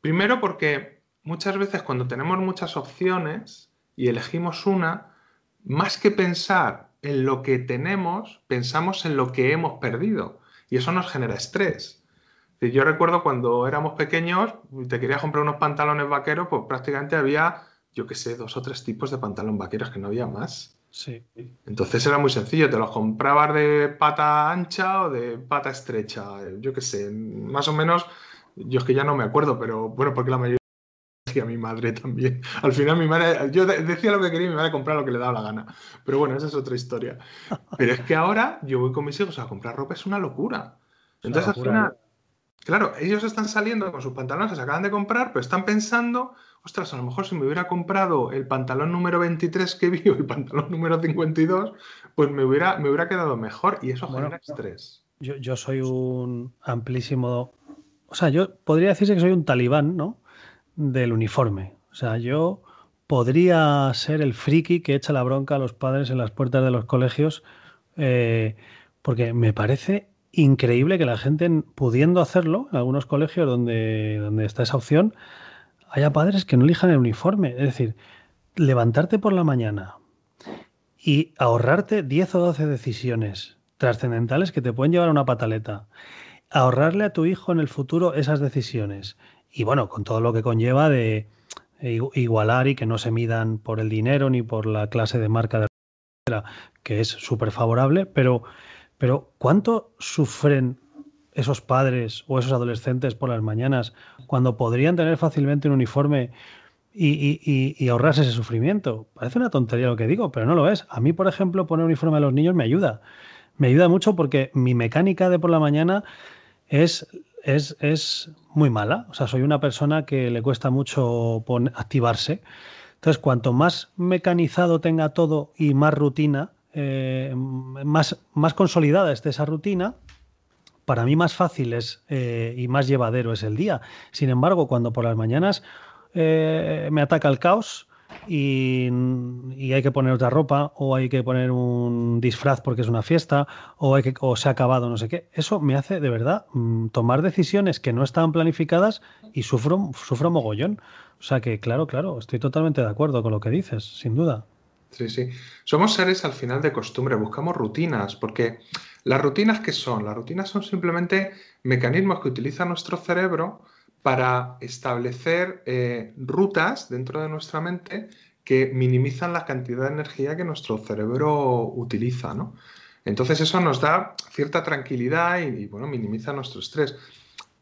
[SPEAKER 5] Primero porque muchas veces cuando tenemos muchas opciones y elegimos una, más que pensar en lo que tenemos, pensamos en lo que hemos perdido. Y eso nos genera estrés. Yo recuerdo cuando éramos pequeños y te querías comprar unos pantalones vaqueros, pues prácticamente había, yo qué sé, dos o tres tipos de pantalón vaqueros que no había más.
[SPEAKER 4] Sí.
[SPEAKER 5] Entonces era muy sencillo, te los comprabas de pata ancha o de pata estrecha, yo qué sé, más o menos, yo es que ya no me acuerdo, pero bueno, porque la mayoría [LAUGHS] decía mi madre también. Al final mi madre, yo decía lo que quería y mi madre compraba lo que le daba la gana. Pero bueno, esa es otra historia. Pero es que ahora yo voy con mis hijos a comprar ropa, es una locura. Entonces al final, claro, ellos están saliendo con sus pantalones se acaban de comprar, pero están pensando ostras, a lo mejor si me hubiera comprado el pantalón número 23 que vi o el pantalón número 52, pues me hubiera, me hubiera quedado mejor y eso genera estrés.
[SPEAKER 4] Yo, yo soy un amplísimo, o sea, yo podría decirse que soy un talibán, ¿no? Del uniforme. O sea, yo podría ser el friki que echa la bronca a los padres en las puertas de los colegios, eh, porque me parece increíble que la gente, pudiendo hacerlo, en algunos colegios donde, donde está esa opción, haya padres que no elijan el uniforme. Es decir, levantarte por la mañana y ahorrarte 10 o 12 decisiones trascendentales que te pueden llevar a una pataleta. Ahorrarle a tu hijo en el futuro esas decisiones. Y bueno, con todo lo que conlleva de igualar y que no se midan por el dinero ni por la clase de marca de que es súper favorable, pero, pero ¿cuánto sufren esos padres o esos adolescentes por las mañanas cuando podrían tener fácilmente un uniforme y, ahorrarse ese sufrimiento. Parece una tontería lo que digo, pero no lo es. A mí, por ejemplo, poner uniforme a los niños me ayuda. Me ayuda mucho porque mi mecánica de por la mañana es, es, es muy mala. O sea, soy una persona que le cuesta mucho activarse. Entonces, cuanto más mecanizado tenga todo y más rutina, eh, más, más consolidada esté esa rutina, para mí más fácil es, eh, y más llevadero es el día. Sin embargo, cuando por las mañanas eh, me ataca el caos y, hay que poner otra ropa o hay que poner un disfraz porque es una fiesta o, hay que, o se ha acabado no sé qué, eso me hace de verdad mm, tomar decisiones que no estaban planificadas y sufro, sufro mogollón. O sea que, claro, claro, estoy totalmente de acuerdo con lo que dices, sin duda.
[SPEAKER 5] Sí, sí. Somos seres al final de costumbre, buscamos rutinas, porque las rutinas ¿qué son? Las rutinas son simplemente mecanismos que utiliza nuestro cerebro para establecer eh, rutas dentro de nuestra mente que minimizan la cantidad de energía que nuestro cerebro utiliza, ¿no? Entonces eso nos da cierta tranquilidad y, bueno, minimiza nuestro estrés.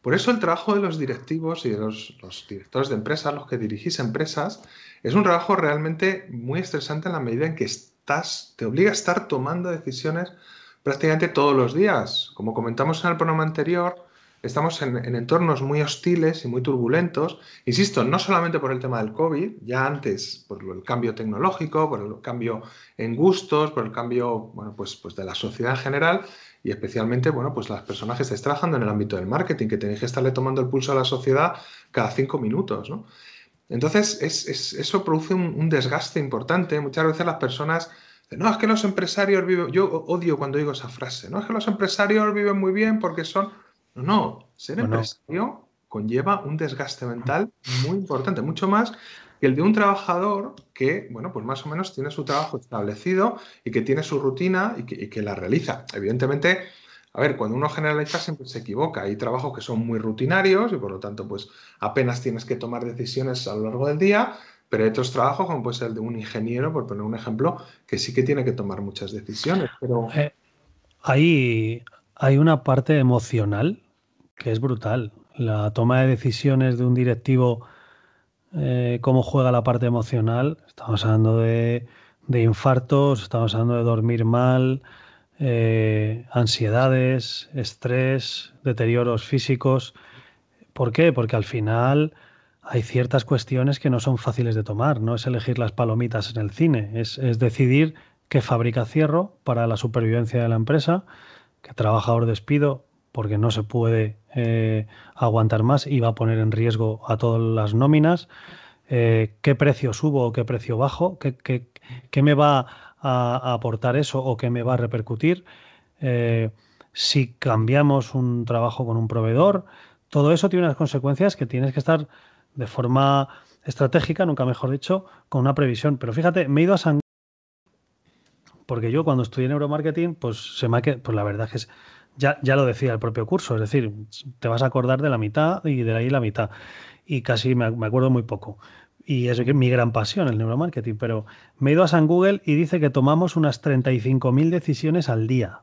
[SPEAKER 5] Por eso el trabajo de los directivos y de los, directores de empresas, los que dirigís empresas, es un trabajo realmente muy estresante en la medida en que estás, te obliga a estar tomando decisiones prácticamente todos los días. Como comentamos en el programa anterior, estamos en, entornos muy hostiles y muy turbulentos. Insisto, no solamente por el tema del COVID, ya antes por el cambio tecnológico, por el cambio en gustos, por el cambio bueno, pues, pues de la sociedad en general y especialmente bueno, pues las personas que estáis trabajando en el ámbito del marketing, que tenéis que estarle tomando el pulso a la sociedad cada cinco minutos. ¿no? Entonces, eso produce un, desgaste importante. Muchas veces las personas no, es que los empresarios viven, yo odio cuando digo esa frase, no, es que los empresarios viven muy bien porque son... No, no, ser empresario conlleva un desgaste mental muy importante, mucho más que el de un trabajador que, bueno, pues más o menos tiene su trabajo establecido y que tiene su rutina y que, y que la realiza. Evidentemente, a ver, cuando uno generaliza siempre se equivoca. Hay trabajos que son muy rutinarios y por lo tanto, pues apenas tienes que tomar decisiones a lo largo del día, pero hay otros trabajos, como puede ser el de un ingeniero, por poner un ejemplo, que sí que tiene que tomar muchas decisiones. Pero...
[SPEAKER 4] Eh, hay, hay una parte emocional que es brutal. La toma de decisiones de un directivo, eh, cómo juega la parte emocional. Estamos hablando de, de infartos, estamos hablando de dormir mal, eh, ansiedades, estrés, deterioros físicos. ¿Por qué? Porque al final hay ciertas cuestiones que no son fáciles de tomar. No es elegir las palomitas en el cine, es, decidir qué fábrica cierro para la supervivencia de la empresa, qué trabajador despido porque no se puede eh, aguantar más y va a poner en riesgo a todas las nóminas, eh, qué precio subo o qué precio bajo, qué, qué, qué me va a, aportar eso o que me va a repercutir. Eh, si cambiamos un trabajo con un proveedor, todo eso tiene unas consecuencias que tienes que estar de forma estratégica, nunca mejor dicho, con una previsión. Pero fíjate, me he ido a San porque yo cuando estudié neuromarketing, pues se me ha quedado, pues la verdad es que ya, ya lo decía el propio curso, es decir, te vas a acordar de la mitad y de ahí la mitad. Y casi me, me acuerdo muy poco. Y es mi gran pasión, el neuromarketing. Pero me he ido a San Google y dice que tomamos unas 35.000 decisiones al día.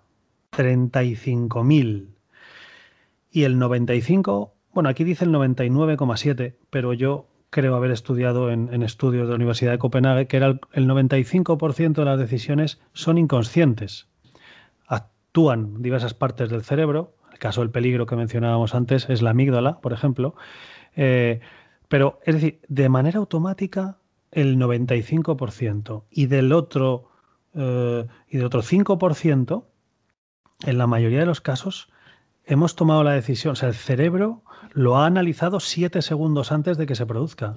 [SPEAKER 4] 35.000. Y el 95, bueno, aquí dice el 99,7, pero yo creo haber estudiado en, estudios de la Universidad de Copenhague que era el, el 95% de las decisiones son inconscientes. Actúan diversas partes del cerebro. El caso del peligro que mencionábamos antes es la amígdala, por ejemplo. Eh, pero, es decir, de manera automática el 95% y del otro, eh, y del otro 5%, en la mayoría de los casos, hemos tomado la decisión, o sea, el cerebro lo ha analizado siete segundos antes de que se produzca.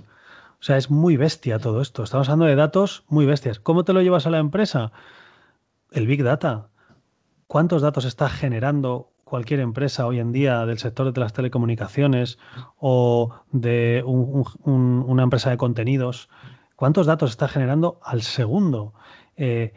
[SPEAKER 4] O sea, es muy bestia todo esto. Estamos hablando de datos muy bestias. ¿Cómo te lo llevas a la empresa? El Big Data. ¿Cuántos datos está generando cualquier empresa hoy en día del sector de las telecomunicaciones o de una empresa de contenidos? ¿Cuántos datos está generando al segundo? Eh,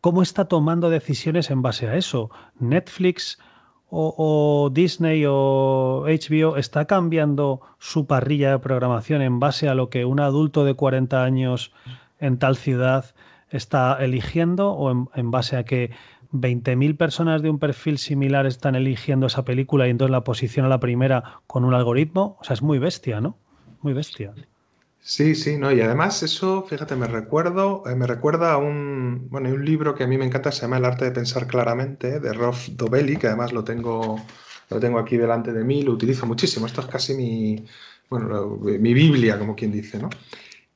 [SPEAKER 4] ¿Cómo está tomando decisiones en base a eso? Netflix o, Disney o HBO está cambiando su parrilla de programación en base a lo que un adulto de 40 años en tal ciudad está eligiendo o en, base a que 20.000 personas de un perfil similar están eligiendo esa película y entonces la posiciona la primera con un algoritmo? O sea, es muy bestia, ¿no? Muy bestia.
[SPEAKER 5] Sí, sí, no, y además eso, fíjate, me recuerdo, eh, me recuerda a un, bueno, un libro que a mí me encanta, se llama El arte de pensar claramente, de Rolf Dobelli, que además lo tengo, lo tengo aquí delante de mí, lo utilizo muchísimo, esto es casi mi, bueno, mi Biblia, como quien dice, ¿no?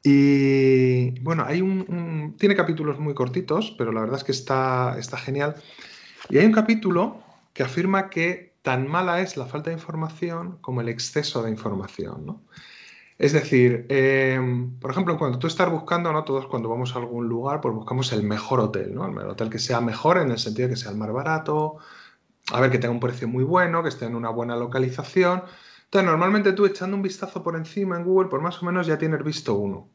[SPEAKER 5] Y bueno, hay un, tiene capítulos muy cortitos, pero la verdad es que está, está genial. Y hay un capítulo que afirma que tan mala es la falta de información como el exceso de información, ¿no? Es decir, em, por ejemplo, cuando tú estás buscando, ¿no? Todos cuando vamos a algún lugar, pues buscamos el mejor hotel, ¿no? El hotel que sea mejor en el sentido de que sea el más barato, a ver, que tenga un precio muy bueno, que esté en una buena localización. Entonces, normalmente tú echando un vistazo por encima en Google, por más o menos ya tienes visto uno.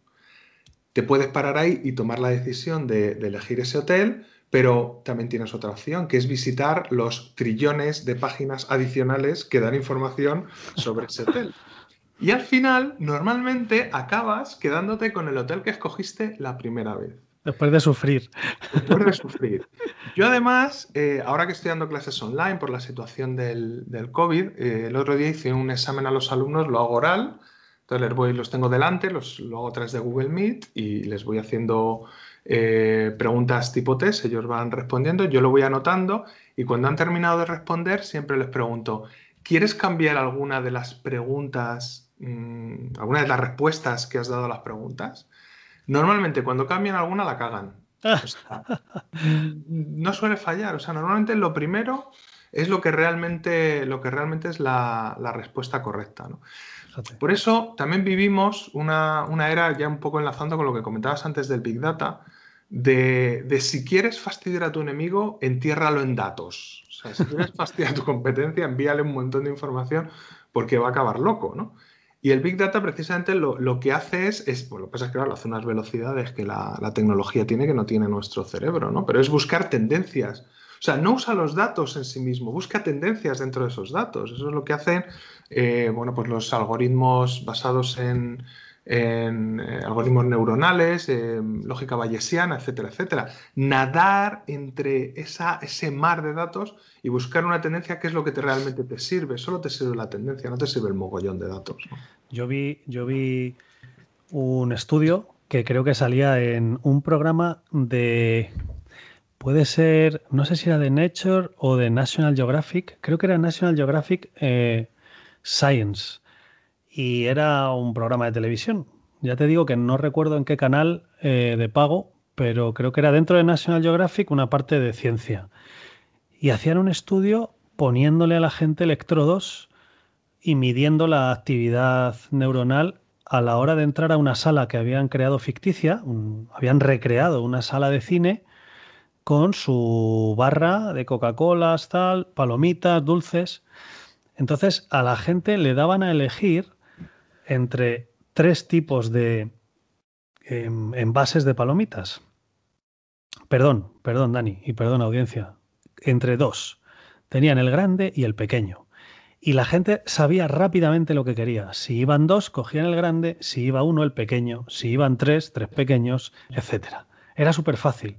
[SPEAKER 5] Te puedes parar ahí y tomar la decisión de, de elegir ese hotel, pero también tienes otra opción, que es visitar los trillones de páginas adicionales que dan información sobre ese hotel. [LAUGHS] Y al final, normalmente acabas quedándote con el hotel que escogiste la primera vez.
[SPEAKER 4] Después de sufrir.
[SPEAKER 5] Después de [LAUGHS] sufrir. Yo además, eh, ahora que estoy dando clases online por la situación del, COVID, eh, el otro día hice un examen a los alumnos, lo hago oral, entonces les voy, los tengo delante, los, lo hago a través de Google Meet y les voy haciendo eh, preguntas tipo test, ellos van respondiendo, yo lo voy anotando y cuando han terminado de responder siempre les pregunto, ¿quieres cambiar alguna de las preguntas Mm, alguna de las respuestas que has dado a las preguntas, normalmente cuando cambian alguna la cagan. no suele fallar. O sea, normalmente lo primero es lo que realmente, lo que realmente es la, respuesta correcta. Por eso también vivimos una, era, ya un poco enlazando con lo que comentabas antes del Big Data, de, de, si quieres fastidiar a tu enemigo, entiérralo en datos. O sea, si quieres fastidiar a tu competencia, envíale un montón de información porque va a acabar loco, ¿no? Y el Big Data precisamente lo, que hace es, es, bueno, lo que pasa es que claro, hace unas velocidades que la, tecnología tiene que no tiene nuestro cerebro, ¿no? Pero es buscar tendencias. O sea, no usa los datos en sí mismo, busca tendencias dentro de esos datos. Eso es lo que hacen, eh, bueno, pues los algoritmos basados en, eh, algoritmos neuronales, lógica bayesiana, etcétera, etcétera. Nadar entre ese mar de datos y buscar una tendencia que es lo que te, realmente te sirve. Solo te sirve la tendencia, no te sirve el mogollón de datos.
[SPEAKER 4] Yo, vi, yo vi un estudio que creo que salía en un programa de... Puede ser, no sé si era de Nature o de National Geographic, creo que era National Geographic eh, Science y era un programa de televisión. Ya te digo que no recuerdo en qué canal eh, de pago, pero creo que era dentro de National Geographic una parte de ciencia. Y hacían un estudio poniéndole a la gente electrodos y midiendo la actividad neuronal a la hora de entrar a una sala que habían creado ficticia, habían recreado una sala de cine con su barra de Coca-Cola, tal, palomitas, dulces. Entonces a la gente le daban a elegir entre tres tipos de em, envases de palomitas. perdón, perdón, Dani, y perdón, audiencia, entre dos. Tenían el grande y el pequeño. Y la gente sabía rápidamente lo que quería. Si iban dos, cogían el grande, si iba uno, el pequeño, si iban tres, tres pequeños, etc. Era súper fácil.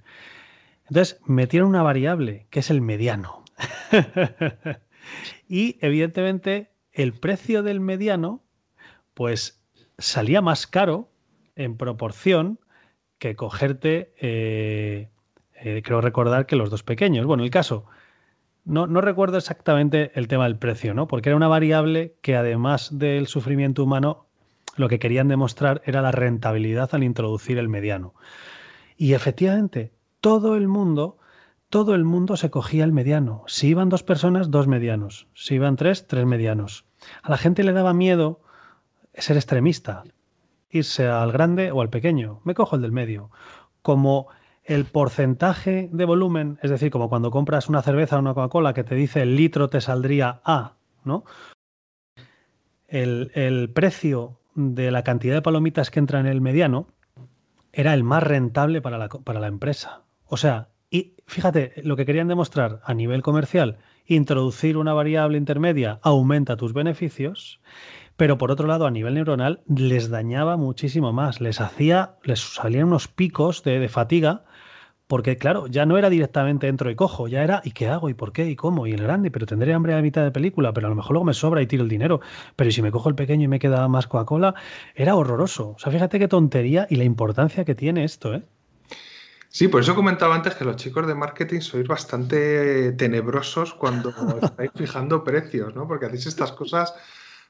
[SPEAKER 4] Entonces metieron una variable que es el mediano. [LAUGHS] y evidentemente el precio del mediano pues salía más caro en proporción que cogerte, eh, eh, creo recordar que los dos pequeños. Bueno, el caso, no, no, recuerdo exactamente el tema del precio, ¿no? Porque era una variable que además del sufrimiento humano, lo que querían demostrar era la rentabilidad al introducir el mediano. Y efectivamente, todo el mundo, todo el mundo se cogía el mediano. Si iban dos personas, dos medianos. Si iban tres, tres medianos. A la gente le daba miedo ser extremista, irse al grande o al pequeño. Me cojo el del medio. Como el porcentaje de volumen, es decir, como cuando compras una cerveza o una Coca-Cola que te dice el litro te saldría A, ¿no? El, el, precio de la cantidad de palomitas que entra en el mediano era el más rentable para la, para la empresa. O sea, y fíjate, lo que querían demostrar a nivel comercial, introducir una variable intermedia aumenta tus beneficios pero por otro lado, a nivel neuronal, les dañaba muchísimo más. Les hacía, les salían unos picos de, fatiga, porque claro, ya no era directamente entro y cojo, ya era ¿y qué hago? ¿y por qué? ¿y cómo? ¿y el grande? Pero tendré hambre a mitad de película, pero a lo mejor luego me sobra y tiro el dinero. Pero si me cojo el pequeño y me queda más Coca-Cola, era horroroso. O sea, fíjate qué tontería y la importancia que tiene esto, ¿eh?
[SPEAKER 5] Sí, por eso comentaba antes que los chicos de marketing sois bastante tenebrosos cuando [LAUGHS] estáis fijando precios, ¿no? Porque hacéis estas cosas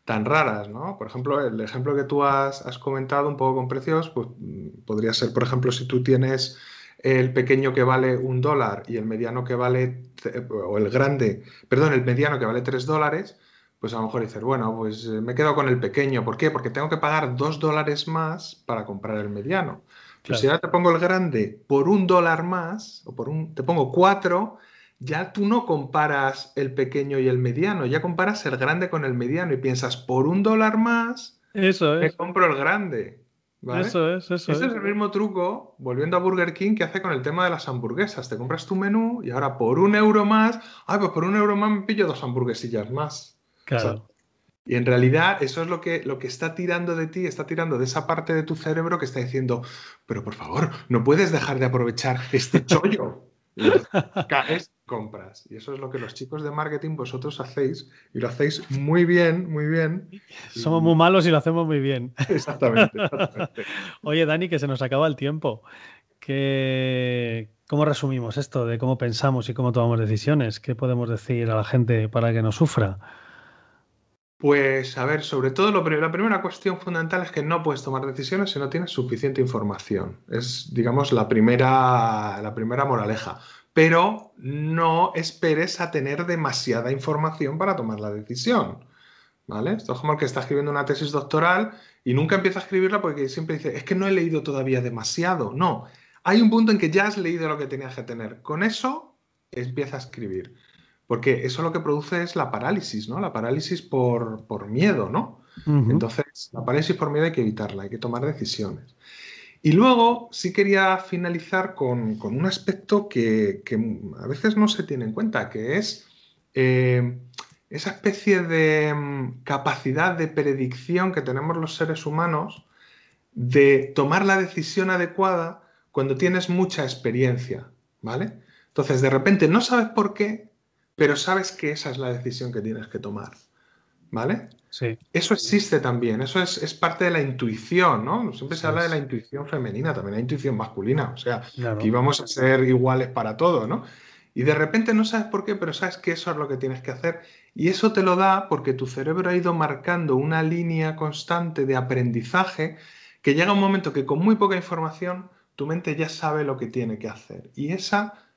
[SPEAKER 5] tan raras, ¿no? Por ejemplo, el ejemplo que tú has, comentado un poco con precios, pues mm, podría ser, por ejemplo, si tú tienes el pequeño que vale un dólar y el mediano que vale, o el grande, perdón, el mediano que vale tres dólares, pues a lo mejor dices, bueno, pues eh, me quedo con el pequeño. ¿Por qué? Porque tengo que pagar dos dólares más para comprar el mediano. Si ahora te pongo el grande por un dólar más, o por un, te pongo cuatro, ya tú no comparas el pequeño y el mediano, ya comparas el grande con el mediano y piensas, por un dólar más,
[SPEAKER 4] eso
[SPEAKER 5] me compro el grande.
[SPEAKER 4] Eso es, eso
[SPEAKER 5] Ese es. el mismo truco, volviendo a Burger King, que hace con el tema de las hamburguesas. Te compras tu menú y ahora por un euro más, ay, pues por un euro más me pillo dos hamburguesillas más.
[SPEAKER 4] Claro.
[SPEAKER 5] Y en realidad eso es lo que, lo que está tirando de ti, está tirando de esa parte de tu cerebro que está diciendo, pero por favor, no puedes dejar de aprovechar este [LAUGHS] chollo. caes, compras. Y eso es lo que los chicos de marketing vosotros hacéis y lo hacéis muy bien, muy bien.
[SPEAKER 4] Somos muy malos y lo hacemos muy bien. [LAUGHS]
[SPEAKER 5] Exactamente, [LAUGHS]
[SPEAKER 4] Oye, Dani, que se nos acaba el tiempo. ¿Cómo resumimos esto de cómo pensamos y cómo tomamos decisiones? ¿Qué podemos decir a la gente para que no sufra?
[SPEAKER 5] Pues a ver, sobre todo lo, la primera cuestión fundamental es que no puedes tomar decisiones si no tienes suficiente información. Es, digamos, la primera, la primera moraleja. Pero no esperes a tener demasiada información para tomar la decisión. ¿Vale? Esto es como el que está escribiendo una tesis doctoral y nunca empieza a escribirla porque siempre dice, es que no he leído todavía demasiado. No, hay un punto en que ya has leído lo que tenías que tener. Con eso empieza a escribir. Porque eso lo que produce es la parálisis, ¿no? La parálisis por, miedo, ¿no? Entonces, la parálisis por miedo hay que evitarla, hay que tomar decisiones. Y luego sí quería finalizar con, un aspecto que, a veces no se tiene en cuenta, que es eh, esa especie de mm, capacidad de predicción que tenemos los seres humanos de tomar la decisión adecuada cuando tienes mucha experiencia, ¿vale? Entonces, de repente no sabes por qué, pero sabes que esa es la decisión que tienes que tomar. ¿Vale?
[SPEAKER 4] Sí.
[SPEAKER 5] Eso existe también, eso es, parte de la intuición, ¿no? Siempre se habla de la intuición femenina, también la intuición masculina, o sea, que íbamos a ser iguales para todo, ¿no? Y de repente no sabes por qué, pero sabes que eso es lo que tienes que hacer. Y eso te lo da porque tu cerebro ha ido marcando una línea constante de aprendizaje que llega un momento que con muy poca información tu mente ya sabe lo que tiene que hacer. Y esa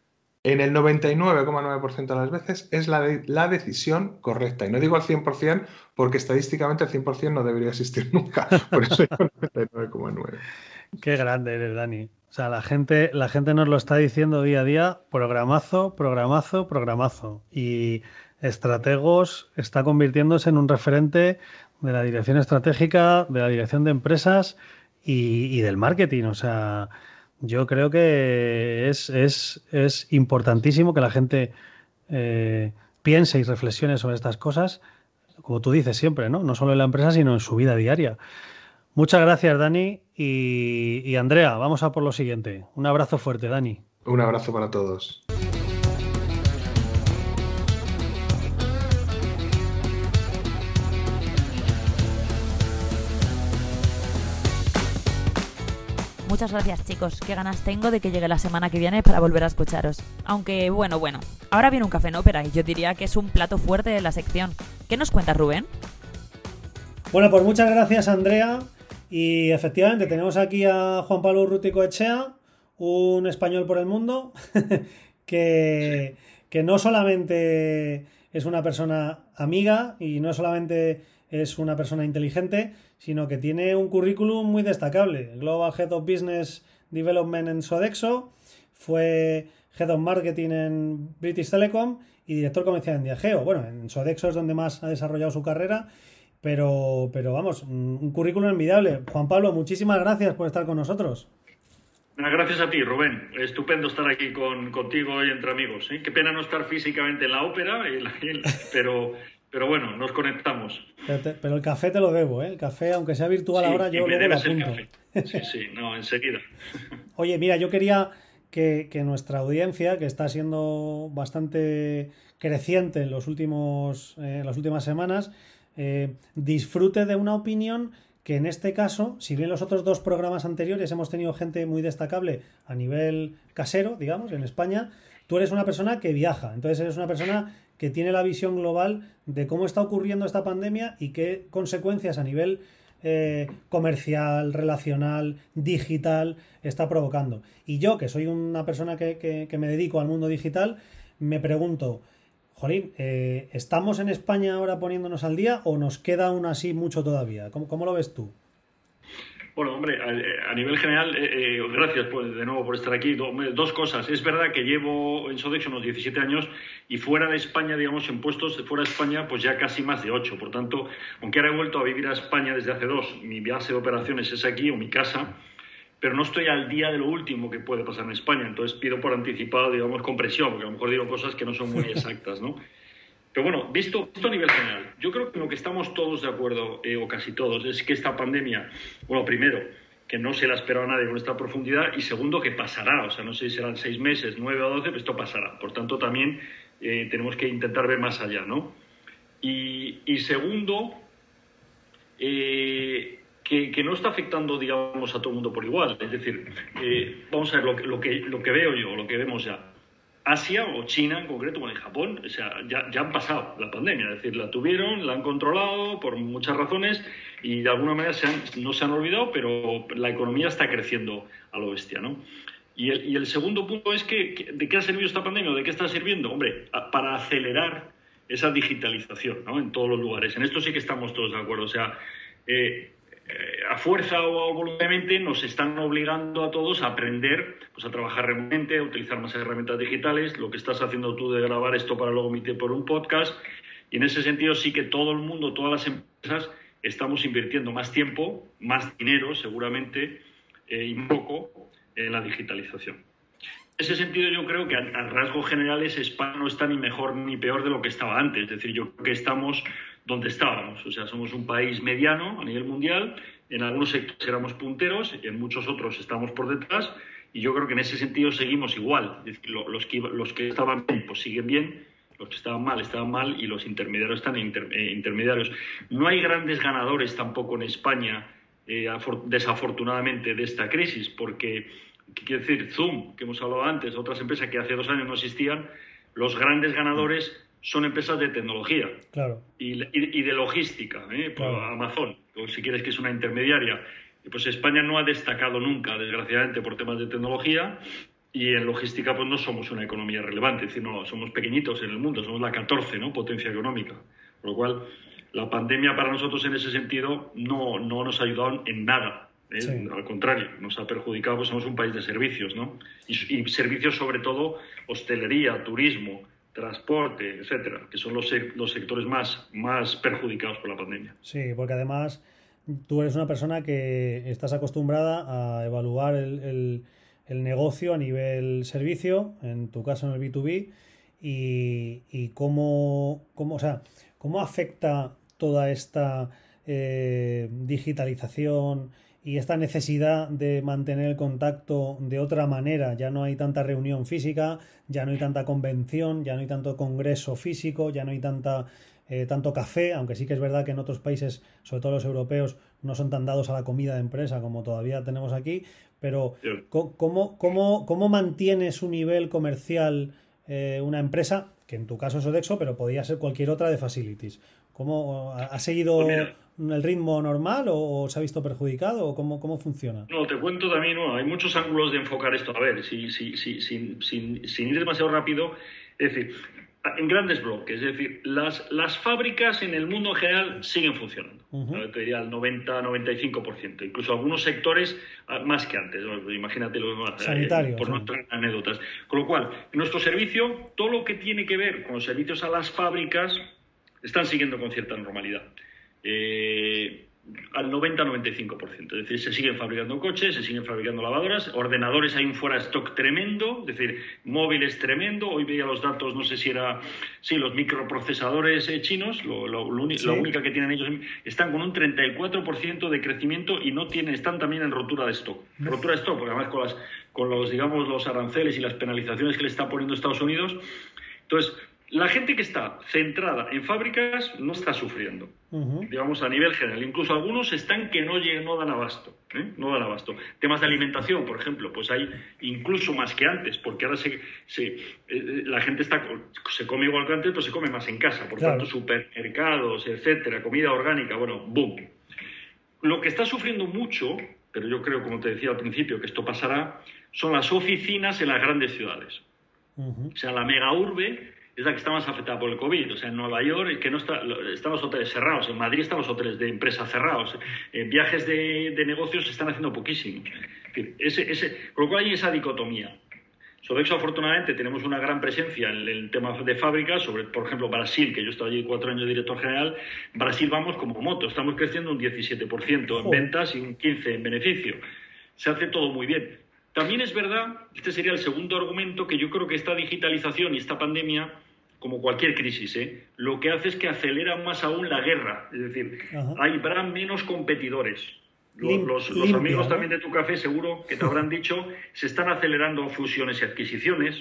[SPEAKER 5] en el 99,9% de las veces es la, la, decisión correcta. Y no digo al 100% porque estadísticamente el 100% no debería existir [LAUGHS] nunca. Por eso digo 99,9%.
[SPEAKER 4] Qué grande eres, Dani. O sea, la gente, la gente nos lo está diciendo día a día, programazo, programazo, programazo. Y Estrategos está convirtiéndose en un referente de la dirección estratégica, de la dirección de empresas y, y del marketing. O sea,
[SPEAKER 6] yo creo que es, es, importantísimo que la gente eh, piense y reflexione sobre estas cosas, como tú dices siempre, ¿no? No solo en la empresa, sino en su vida diaria. Muchas gracias, Dani. Y Andrea, vamos a por lo siguiente. Un abrazo fuerte, Dani.
[SPEAKER 5] Un abrazo para todos.
[SPEAKER 1] Muchas gracias chicos, qué ganas tengo de que llegue la semana que viene para volver a escucharos. Aunque bueno, bueno, ahora viene un café en ópera y yo diría que es un plato fuerte de la sección. ¿Qué nos cuenta Rubén?
[SPEAKER 4] Bueno, pues muchas gracias Andrea y efectivamente tenemos aquí a Juan Pablo Rútico Echea, un español por el mundo, [LAUGHS] que, que no solamente es una persona amiga y no solamente es una persona inteligente, sino que tiene un currículum muy destacable. Global Head of Business Development en Sodexo, fue Head of Marketing en British Telecom y director comercial en Diageo. Bueno, en Sodexo es donde más ha desarrollado su carrera, pero, pero vamos, un currículum envidiable. Juan Pablo, muchísimas gracias por estar con nosotros.
[SPEAKER 7] Gracias a ti, Rubén. Estupendo estar aquí con, contigo y entre amigos. ¿eh? Qué pena no estar físicamente en la ópera, pero pero bueno, nos conectamos.
[SPEAKER 4] Pero, el café te lo debo, ¿eh? El café, aunque sea virtual ahora, yo luego lo apunto.
[SPEAKER 7] Sí, sí, [LAUGHS] no, enseguida.
[SPEAKER 4] Oye, mira, yo quería que, nuestra audiencia, que está siendo bastante creciente en, los últimos, eh, las últimas semanas, eh, disfrute de una opinión que en este caso, si bien los otros dos programas anteriores hemos tenido gente muy destacable a nivel casero, digamos, en España, tú eres una persona que viaja, entonces eres una persona que tiene la visión global de cómo está ocurriendo esta pandemia y qué consecuencias a nivel eh, comercial, relacional, digital está provocando. Y yo, que soy una persona que, me dedico al mundo digital, me pregunto, Jolín, eh, ¿estamos en España ahora poniéndonos al día o nos queda aún así mucho todavía? cómo lo ves tú?
[SPEAKER 7] Bueno, hombre, a, nivel general, eh, eh, gracias pues, de nuevo por estar aquí. dos cosas. Es verdad que llevo en Sodexo unos 17 años y fuera de España, digamos, en puestos fuera de España, pues ya casi más de 8. Por tanto, aunque ahora he vuelto a vivir a España desde hace dos, mi base de operaciones es aquí o mi casa, pero no estoy al día de lo último que puede pasar en España. Entonces pido por anticipado, digamos, compresión, porque a lo mejor digo cosas que no son muy [LAUGHS] exactas, ¿no? Pero bueno, visto, a nivel general, yo creo que lo que estamos todos de acuerdo, eh, o casi todos, es que esta pandemia, bueno, primero, que no se la esperaba nadie con esta profundidad, y segundo, que pasará, o sea, no sé si serán seis meses, nueve o doce, pero esto pasará. Por tanto, también eh, tenemos que intentar ver más allá, ¿no? Y, segundo, eh, que, no está afectando, digamos, a todo el mundo por igual. Es decir, vamos a ver lo, lo, que, lo que veo yo, lo que vemos ya Asia o China en concreto, bueno, en Japón, o sea, ya, han pasado la pandemia, es decir, la tuvieron, la han controlado por muchas razones y de alguna manera no se han olvidado, pero la economía está creciendo a lo bestia, ¿no? Y el, segundo punto es que, ¿de qué ha servido esta pandemia o de qué está sirviendo? Hombre, para acelerar esa digitalización, ¿no? En todos los lugares. En esto sí que estamos todos de acuerdo. O sea, eh, a fuerza o voluntariamente nos están obligando a todos a aprender pues, a trabajar remotamente, a utilizar más herramientas digitales, lo que estás haciendo tú de grabar esto para luego emitir por un podcast. Y en ese sentido sí que todo el mundo, todas las empresas, estamos invirtiendo más tiempo, más dinero seguramente, eh, y poco en la digitalización. En ese sentido yo creo que a, a rasgos generales España no está ni mejor ni peor de lo que estaba antes. Es decir, yo creo que estamos donde estábamos. O sea, somos un país mediano a nivel mundial, en algunos sectores éramos punteros, en muchos otros estamos por detrás, y yo creo que en ese sentido seguimos igual. los, que, los que estaban bien, pues siguen bien, los que estaban mal, estaban mal, y los intermediarios están eh, intermediarios. No hay grandes ganadores tampoco en España, eh, desafortunadamente, de esta crisis, porque, quiero decir, Zoom, que hemos hablado antes, otras empresas que hace dos años no existían, los grandes ganadores son empresas de tecnología y, de logística, ¿eh? Amazon, o si quieres que es una intermediaria. Pues España no ha destacado nunca, desgraciadamente, por temas de tecnología y en logística pues no somos una economía relevante, es decir, no, somos pequeñitos en el mundo, somos la 14, ¿no? Potencia económica. Por lo cual, la pandemia para nosotros en ese sentido no, no nos ha ayudado en nada. ¿eh? Al contrario, nos ha perjudicado, pues somos un país de servicios, ¿no? y servicios sobre todo hostelería, turismo, transporte, etcétera, que son los, los sectores más, más perjudicados por la pandemia.
[SPEAKER 4] Sí, porque además tú eres una persona que estás acostumbrada a evaluar el, el negocio a nivel servicio, en tu caso en el B2B, y, cómo, cómo, o sea, cómo afecta toda esta eh, digitalización y esta necesidad de mantener el contacto de otra manera. Ya no hay tanta reunión física, ya no hay tanta convención, ya no hay tanto congreso físico, ya no hay tanta, eh, tanto café, aunque sí que es verdad que en otros países, sobre todo los europeos, no son tan dados a la comida de empresa como todavía tenemos aquí. Pero, ¿cómo, cómo, cómo mantiene su nivel comercial eh, una empresa, que en tu caso es Odexo, pero podría ser cualquier otra de Facilities? ¿Cómo ha seguido pues el ritmo normal o, se ha visto perjudicado o cómo, cómo funciona?
[SPEAKER 7] No, te cuento también, no, hay muchos ángulos de enfocar esto. A ver, si, si, si, sin, sin, sin ir demasiado rápido, es decir, en grandes bloques. Es decir, las, las fábricas en el mundo en general siguen funcionando. Te diría el 90-95%. Incluso algunos sectores ah, más que antes. Imagínate los más.
[SPEAKER 4] Eh, Sanitarios.
[SPEAKER 7] por nuestras anécdotas. Con lo cual, en nuestro servicio, todo lo que tiene que ver con los servicios a las fábricas están siguiendo con cierta normalidad. Eh, al 90-95%. Es decir, se siguen fabricando coches, se siguen fabricando lavadoras, ordenadores hay un fuera stock tremendo, es decir, móviles tremendo. Hoy veía los datos, no sé si era, sí, los microprocesadores eh, chinos, lo, lo, la única que tienen ellos, están con un 34% de crecimiento y no tienen, están también en rotura de stock. Rotura de stock, porque además con, las, con los, digamos, los aranceles y las penalizaciones que le está poniendo Estados Unidos. Entonces, la gente que está centrada en fábricas no está sufriendo, digamos a nivel general. Incluso algunos están que no, no dan abasto, ¿eh? no dan abasto. Temas de alimentación, por ejemplo, pues hay incluso más que antes, porque ahora se, eh, la gente está, se come igual que antes, pero se come más en casa. Por tanto, supermercados, etcétera, comida orgánica, bueno, boom. Lo que está sufriendo mucho, pero yo creo, como te decía al principio, que esto pasará, son las oficinas en las grandes ciudades. O sea, la mega urbe es la que está más afectada por el COVID. O sea, en Nueva York que no está, están los hoteles cerrados, en Madrid están los hoteles de empresa cerrados, en viajes de, negocios se están haciendo poquísimo. Ese, ese, con lo cual hay esa dicotomía. Sobre eso, afortunadamente, tenemos una gran presencia en el tema de fábricas, sobre, por ejemplo, Brasil, que yo he estado allí cuatro años de director general. Brasil vamos como moto, estamos creciendo un 17% en ventas y un 15% en beneficio. Se hace todo muy bien. También es verdad, este sería el segundo argumento, que yo creo que esta digitalización y esta pandemia como cualquier crisis, ¿eh? lo que hace es que acelera más aún la guerra. Es decir, hay habrá menos competidores. Los, amigos también de tu café seguro que te habrán dicho, se están acelerando fusiones y adquisiciones.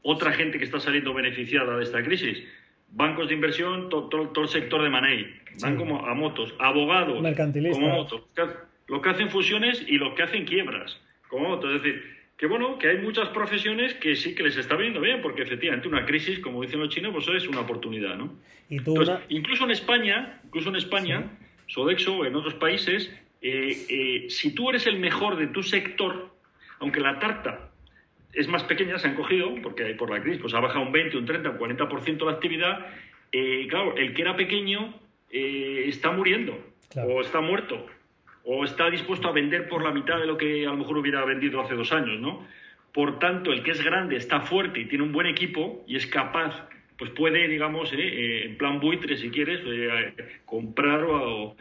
[SPEAKER 7] Otra gente que está saliendo beneficiada de esta crisis, bancos de inversión, todo, el sector de Manei, van como a motos, abogados, como motos, los que hacen fusiones y los que hacen quiebras, como. Es decir, que bueno, que hay muchas profesiones que sí que les está viniendo bien, porque efectivamente una crisis, como dicen los chinos, pues es una oportunidad, ¿no? incluso en España, incluso en España, Sodexo o en otros países, eh, eh, si tú eres el mejor de tu sector, aunque la tarta es más pequeña, se han cogido, porque por la crisis pues ha bajado un 20, un 30, un 40% la actividad, eh, claro, el que era pequeño está muriendo o está muerto o está dispuesto a vender por la mitad de lo que a lo mejor hubiera vendido hace dos años, ¿no? Por tanto, el que es grande, está fuerte y tiene un buen equipo y es capaz, pues puede, digamos, eh, eh, en plan buitre, si quieres, eh, comprar o,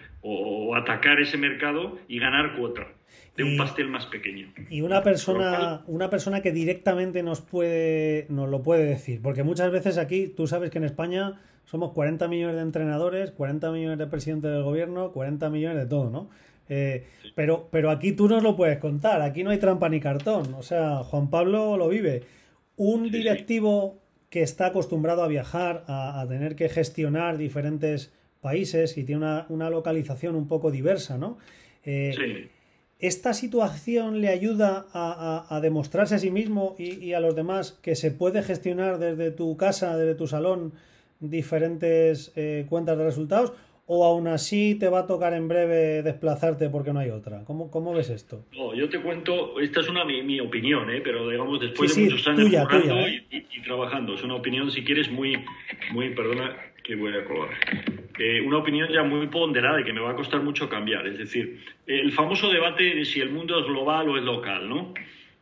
[SPEAKER 7] atacar ese mercado y ganar cuota de un pastel más pequeño.
[SPEAKER 4] Y una persona, una persona que directamente nos puede, nos lo puede decir, porque muchas veces aquí, tú sabes que en España somos 40 millones de entrenadores, 40 millones de presidentes del gobierno, 40 millones de todo, ¿no? Eh, pero, pero aquí tú nos lo puedes contar, aquí no hay trampa ni cartón. O sea, Juan Pablo lo vive. Un directivo que está acostumbrado a viajar, a, tener que gestionar diferentes países y tiene una, localización un poco diversa, ¿no? Eh, ¿Esta situación le ayuda a, demostrarse a sí mismo y, a los demás que se puede gestionar desde tu casa, desde tu salón, diferentes eh, cuentas de resultados? O aún así te va a tocar en breve desplazarte porque no hay otra? ¿Cómo, cómo ves esto?
[SPEAKER 7] No, yo te cuento, esta es una mi, opinión, ¿eh? pero digamos después de muchos años ¿eh? y, trabajando, es una opinión si quieres muy, muy perdona que voy a colar, eh, una opinión ya muy ponderada y que me va a costar mucho cambiar, es decir, el famoso debate de si el mundo es global o es local, ¿no?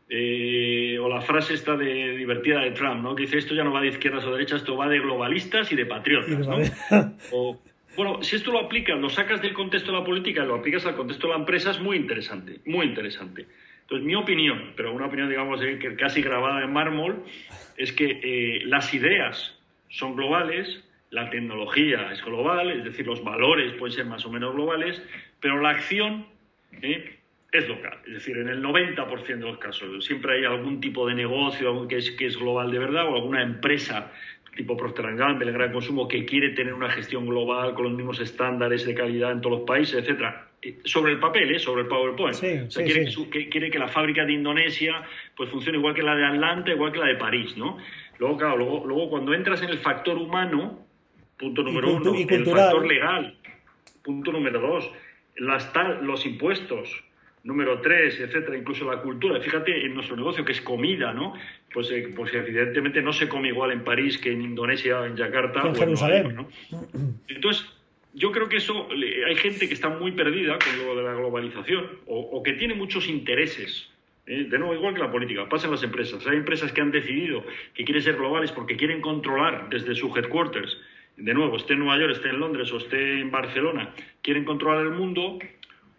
[SPEAKER 7] Eh, o la frase esta de divertida de Trump, ¿no? Que dice esto ya no va de izquierdas o derechas, esto va de globalistas y de patriotas, ¿no? O, bueno, si esto lo aplicas, lo sacas del contexto de la política y lo aplicas al contexto de la empresa, es muy interesante, muy interesante. Entonces, mi opinión, pero una opinión, digamos, eh, que casi grabada en mármol, es que eh, las ideas son globales, la tecnología es global, es decir, los valores pueden ser más o menos globales, pero la acción ¿eh? es local. Es decir, en el 90% de los casos siempre hay algún tipo de negocio que es, que es global de verdad o alguna empresa tipo Procter Gamble, el gran consumo, que quiere tener una gestión global con los mismos estándares de calidad en todos los países, etcétera. Eh, sobre el papel, ¿eh? sobre el PowerPoint. o sea, quiere, Que quiere, que, la fábrica de Indonesia pues funcione igual que la de Atlanta, igual que la de París, ¿no? Luego, claro, luego, luego cuando entras en el factor humano, punto número uno, el factor legal, punto número dos, las los impuestos, número tres, etcétera, incluso la cultura. Fíjate en nuestro negocio que es comida, ¿no? Pues, eh, pues evidentemente no se come igual en París que en Indonesia, en Yakarta
[SPEAKER 4] en Jerusalén. ¿no?
[SPEAKER 7] Entonces, yo creo que eso, hay gente que está muy perdida con lo de la globalización o, que tiene muchos intereses. ¿eh? De nuevo, igual que la política, pasa en las empresas. Hay empresas que han decidido que quieren ser globales porque quieren controlar desde sus headquarters. De nuevo, esté en Nueva York, esté en Londres o esté en Barcelona, quieren controlar el mundo.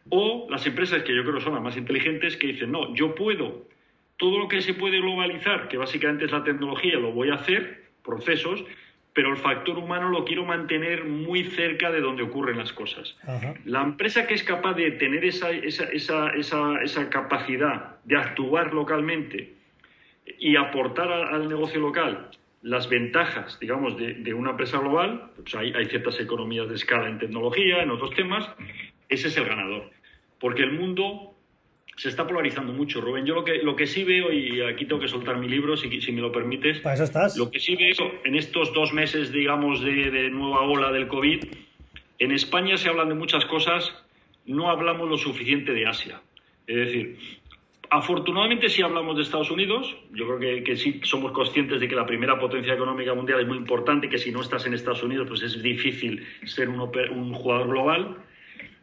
[SPEAKER 7] O las empresas que yo creo son las más inteligentes que dicen, no, yo puedo, todo lo que se puede globalizar, que básicamente es la tecnología, lo voy a hacer, procesos, pero el factor humano lo quiero mantener muy cerca de donde ocurren las cosas. La empresa que es capaz de tener esa, esa, esa, esa capacidad de actuar localmente y aportar al negocio local las ventajas, digamos, de, una empresa global, pues hay, hay, ciertas economías de escala en tecnología, en otros temas, ese es el ganador. Porque el mundo se está polarizando mucho, Rubén. Yo lo que, lo que sí veo, y aquí tengo que soltar mi libro, si, si me lo permites.
[SPEAKER 4] Para eso estás.
[SPEAKER 7] Lo que sí veo en estos dos meses, digamos, de, nueva ola del COVID, en España se hablan de muchas cosas, no hablamos lo suficiente de Asia. Es decir, afortunadamente sí hablamos de Estados Unidos. Yo creo que, que, sí somos conscientes de que la primera potencia económica mundial es muy importante, que si no estás en Estados Unidos, pues es difícil ser un, un jugador global.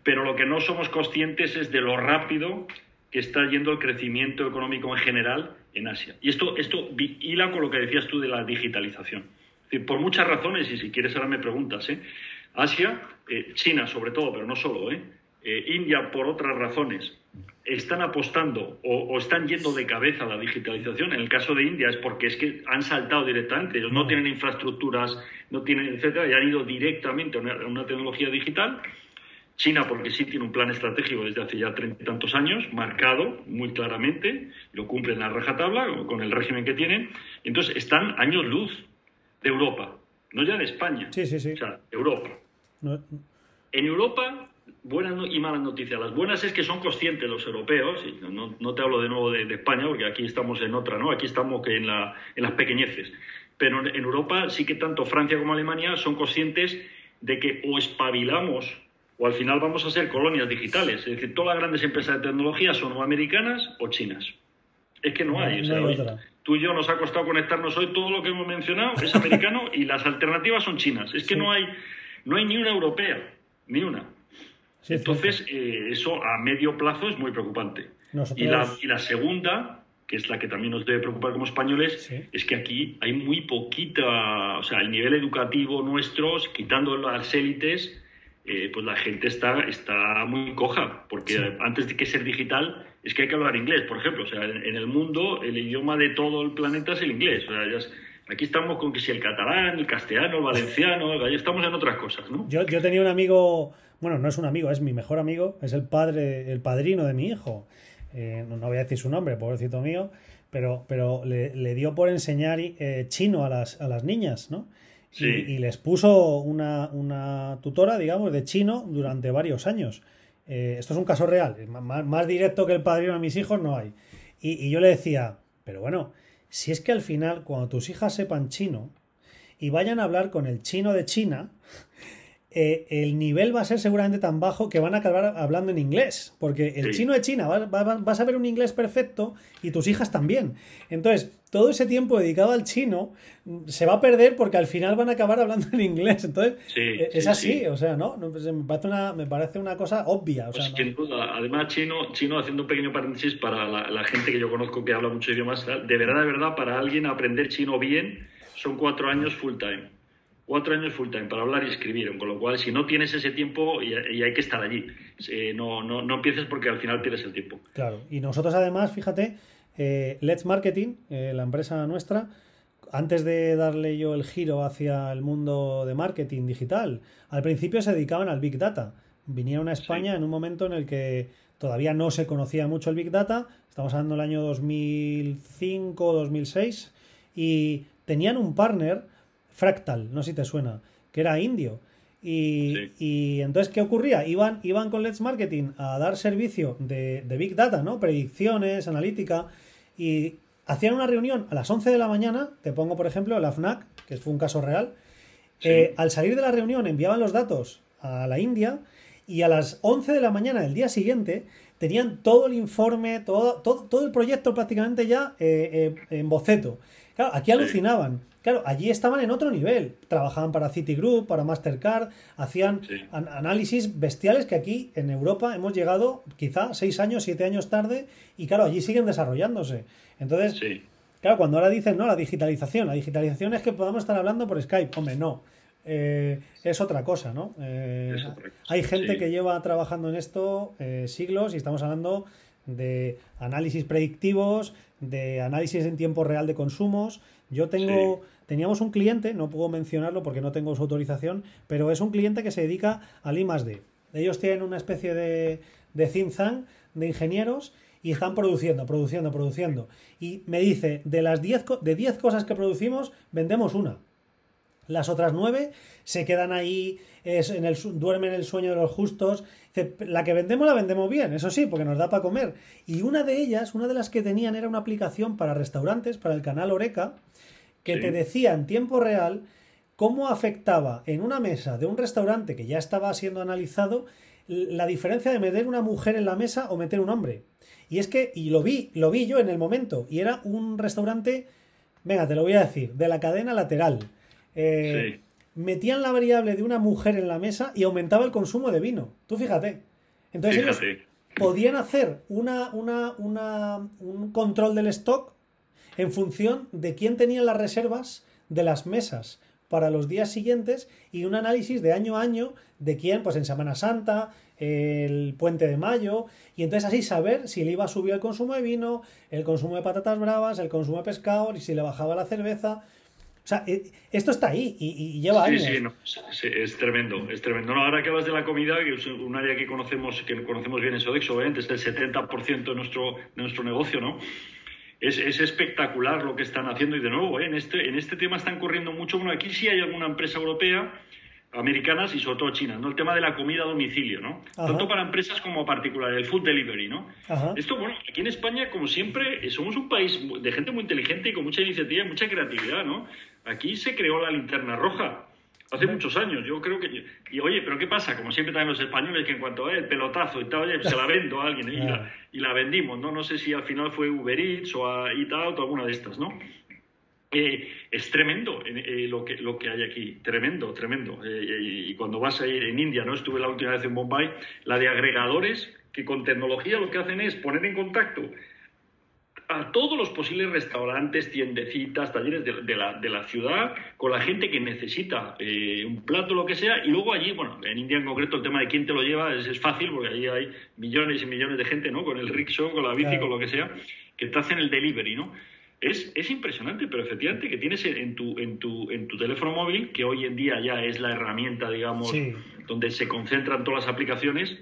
[SPEAKER 7] Pero lo que no somos conscientes es de lo rápido que está yendo el crecimiento económico en general en Asia. Y esto, esto hila con lo que decías tú de la digitalización. por muchas razones, y si quieres ahora me preguntas, ¿eh? Asia, eh, China sobre todo, pero no solo, ¿eh? ¿eh? India por otras razones, están apostando o, están yendo de cabeza a la digitalización. En el caso de India es porque es que han saltado directamente, ellos no tienen infraestructuras, no tienen, etcétera, y han ido directamente a una tecnología digital. China, porque sí tiene un plan estratégico desde hace ya treinta y tantos años, marcado muy claramente, lo cumplen a rajatabla con el régimen que tienen. Entonces, están años luz de Europa, no ya de España.
[SPEAKER 4] Sí, sí, sí.
[SPEAKER 7] O sea, Europa. En Europa, buenas y malas noticias. Las buenas es que son conscientes los europeos, y no, te hablo de nuevo de, España, porque aquí estamos en otra, ¿no? Aquí estamos que en, la, en las pequeñeces. Pero en Europa sí que tanto Francia como Alemania son conscientes de que o espabilamos o al final vamos a ser colonias digitales. Es decir, todas las grandes empresas de tecnología son o americanas o chinas. Es que no hay. tú y yo nos ha costado conectarnos hoy, todo lo que hemos mencionado es americano y las alternativas son chinas. Es que no, hay, no hay ni una europea, ni una. Entonces, eh, eso a medio plazo es muy preocupante. Y, la, y la segunda, que es la que también nos debe preocupar como españoles, es que aquí hay muy poquita, o sea, el nivel educativo nuestro, quitando las élites, eh, pues la gente está, está muy coja, porque antes de que ser digital es que hay que hablar inglés, por ejemplo. O sea, en, el mundo el idioma de todo el planeta es el inglés. O sea, aquí estamos con que si el catalán, el castellano, el valenciano, ahí estamos en otras cosas, ¿no?
[SPEAKER 4] Yo, yo tenía un amigo, bueno, no es un amigo, es mi mejor amigo, es el padre, el padrino de mi hijo. Eh, no, voy a decir su nombre, pobrecito mío, pero, pero le, dio por enseñar eh, chino a las, a las niñas, ¿no? Y, les puso una, tutora, digamos, de chino durante varios años. Eh, esto es un caso real. Más, directo que el padrino a mis hijos no hay. Y, yo le decía, pero bueno, si es que al final, cuando tus hijas sepan chino y vayan a hablar con el chino de China, eh, el nivel va a ser seguramente tan bajo que van a acabar hablando en inglés, porque el chino de China vas a ver un inglés perfecto y tus hijas también. Entonces, todo ese tiempo dedicado al chino se va a perder porque al final van a acabar hablando en inglés. Entonces, e, es así, o sea, ¿no? Pues, me, parece una, me parece una cosa obvia. O pues
[SPEAKER 7] Además, chino, chino, haciendo un pequeño paréntesis para la, la gente que yo conozco que habla muchos idiomas, de verdad, de verdad, para alguien aprender chino bien son cuatro años full time cuatro años full time para hablar y escribir, con lo cual si no tienes ese tiempo y, hay que estar allí, eh, no, no, no, empieces porque al final pierdes el tiempo.
[SPEAKER 4] Claro, y nosotros además, fíjate, eh, Let's Marketing, eh, la empresa nuestra, antes de darle yo el giro hacia el mundo de marketing digital, al principio se dedicaban al Big Data. Vinieron a España en un momento en el que todavía no se conocía mucho el Big Data, estamos hablando del año 2005 2006, y tenían un partner, Fractal, no sé si te suena, que era indio. Y, entonces, ¿qué ocurría? Iban, iban con Let's Marketing a dar servicio de, de Big Data, ¿no? Predicciones, analítica, y hacían una reunión a las 11 de la mañana, te pongo por ejemplo la FNAC, que fue un caso real, eh, al salir de la reunión enviaban los datos a la India y a las 11 de la mañana del día siguiente tenían todo el informe, todo, todo, el proyecto prácticamente ya eh, eh, en boceto. Claro, aquí alucinaban. Claro, allí estaban en otro nivel. Trabajaban para Citigroup, para Mastercard, hacían análisis bestiales que aquí en Europa hemos llegado quizá seis años, siete años tarde y claro, allí siguen desarrollándose. Entonces, claro, cuando ahora dicen, no, la digitalización, la digitalización es que podamos estar hablando por Skype. Hombre, no. Eh, es otra cosa, ¿no? Eh, hay gente que lleva trabajando en esto eh, siglos y estamos hablando de análisis predictivos, de análisis en tiempo real de consumos. Yo tengo, teníamos un cliente, no puedo mencionarlo porque no tengo su autorización, pero es un cliente que se dedica al I. Ellos tienen una especie de, de think de ingenieros y están produciendo, produciendo, produciendo. Y me dice, de las 10 de 10 cosas que producimos, vendemos una. Las otras 9 se quedan ahí, es en el, duermen el sueño de los justos. La que vendemos la vendemos bien, eso sí, porque nos da para comer. Y una de ellas, una de las que tenían era una aplicación para restaurantes, para el canal Oreca, que te decía en tiempo real cómo afectaba en una mesa de un restaurante que ya estaba siendo analizado la diferencia de meter una mujer en la mesa o meter un hombre. Y es que, y lo vi, lo vi yo en el momento, y era un restaurante, venga, te lo voy a decir, de la cadena lateral. Eh, metían la variable de una mujer en la mesa y aumentaba el consumo de vino. Tú fíjate. Entonces ellos podían hacer una, una, una, un control del stock en función de quién tenía las reservas de las mesas para los días siguientes y un análisis de año a año de quién, pues en Semana Santa, el puente de mayo, y entonces así saber si le iba a subir el consumo de vino, el consumo de patatas bravas, el consumo de pescado, y si le bajaba la cerveza. O sea, eh, esto está ahí y, lleva años.
[SPEAKER 7] Sí, sí, es tremendo, es tremendo. No, ahora que hablas de la comida, que es un área que conocemos, que conocemos bien en Sodexo, obviamente es el 70% de nuestro, de nuestro negocio, ¿no? Es, es, espectacular lo que están haciendo y de nuevo, ¿eh? en, este, en este tema están corriendo mucho. Bueno, aquí sí hay alguna empresa europea, americanas y sobre todo chinas, ¿no? El tema de la comida a domicilio, ¿no? Tanto para empresas como particulares, el food delivery, ¿no? Esto, bueno, aquí en España, como siempre, eh, somos un país de gente muy inteligente y con mucha iniciativa y mucha creatividad, ¿no? Aquí se creó la linterna roja hace muchos años. Yo creo que. Y oye, pero ¿qué pasa? Como siempre también los españoles, que en cuanto a el pelotazo y tal, oye, se la [LAUGHS] vendo a alguien y, la, vendimos, ¿no? No sé si al final fue Uber Eats o a Eat Out o alguna de estas, ¿no? Eh, es tremendo eh, lo, que, lo que hay aquí, tremendo, tremendo. Eh, y cuando vas a ir en India, ¿no? Estuve la última vez en Bombay, la de agregadores que con tecnología lo que hacen es poner en contacto a todos los posibles restaurantes, tiendecitas, talleres de, la, de la, ciudad, con la gente que necesita eh, un plato, lo que sea, y luego allí, bueno, en India en concreto el tema de quién te lo lleva es, fácil, porque allí hay millones y millones de gente, ¿no? Con el rickshaw, con la bici, con lo que sea, que te hacen el delivery, ¿no? Es, es, impresionante, pero efectivamente que tienes en tu, en, tu, en tu teléfono móvil, que hoy en día ya es la herramienta, digamos, donde se concentran todas las aplicaciones,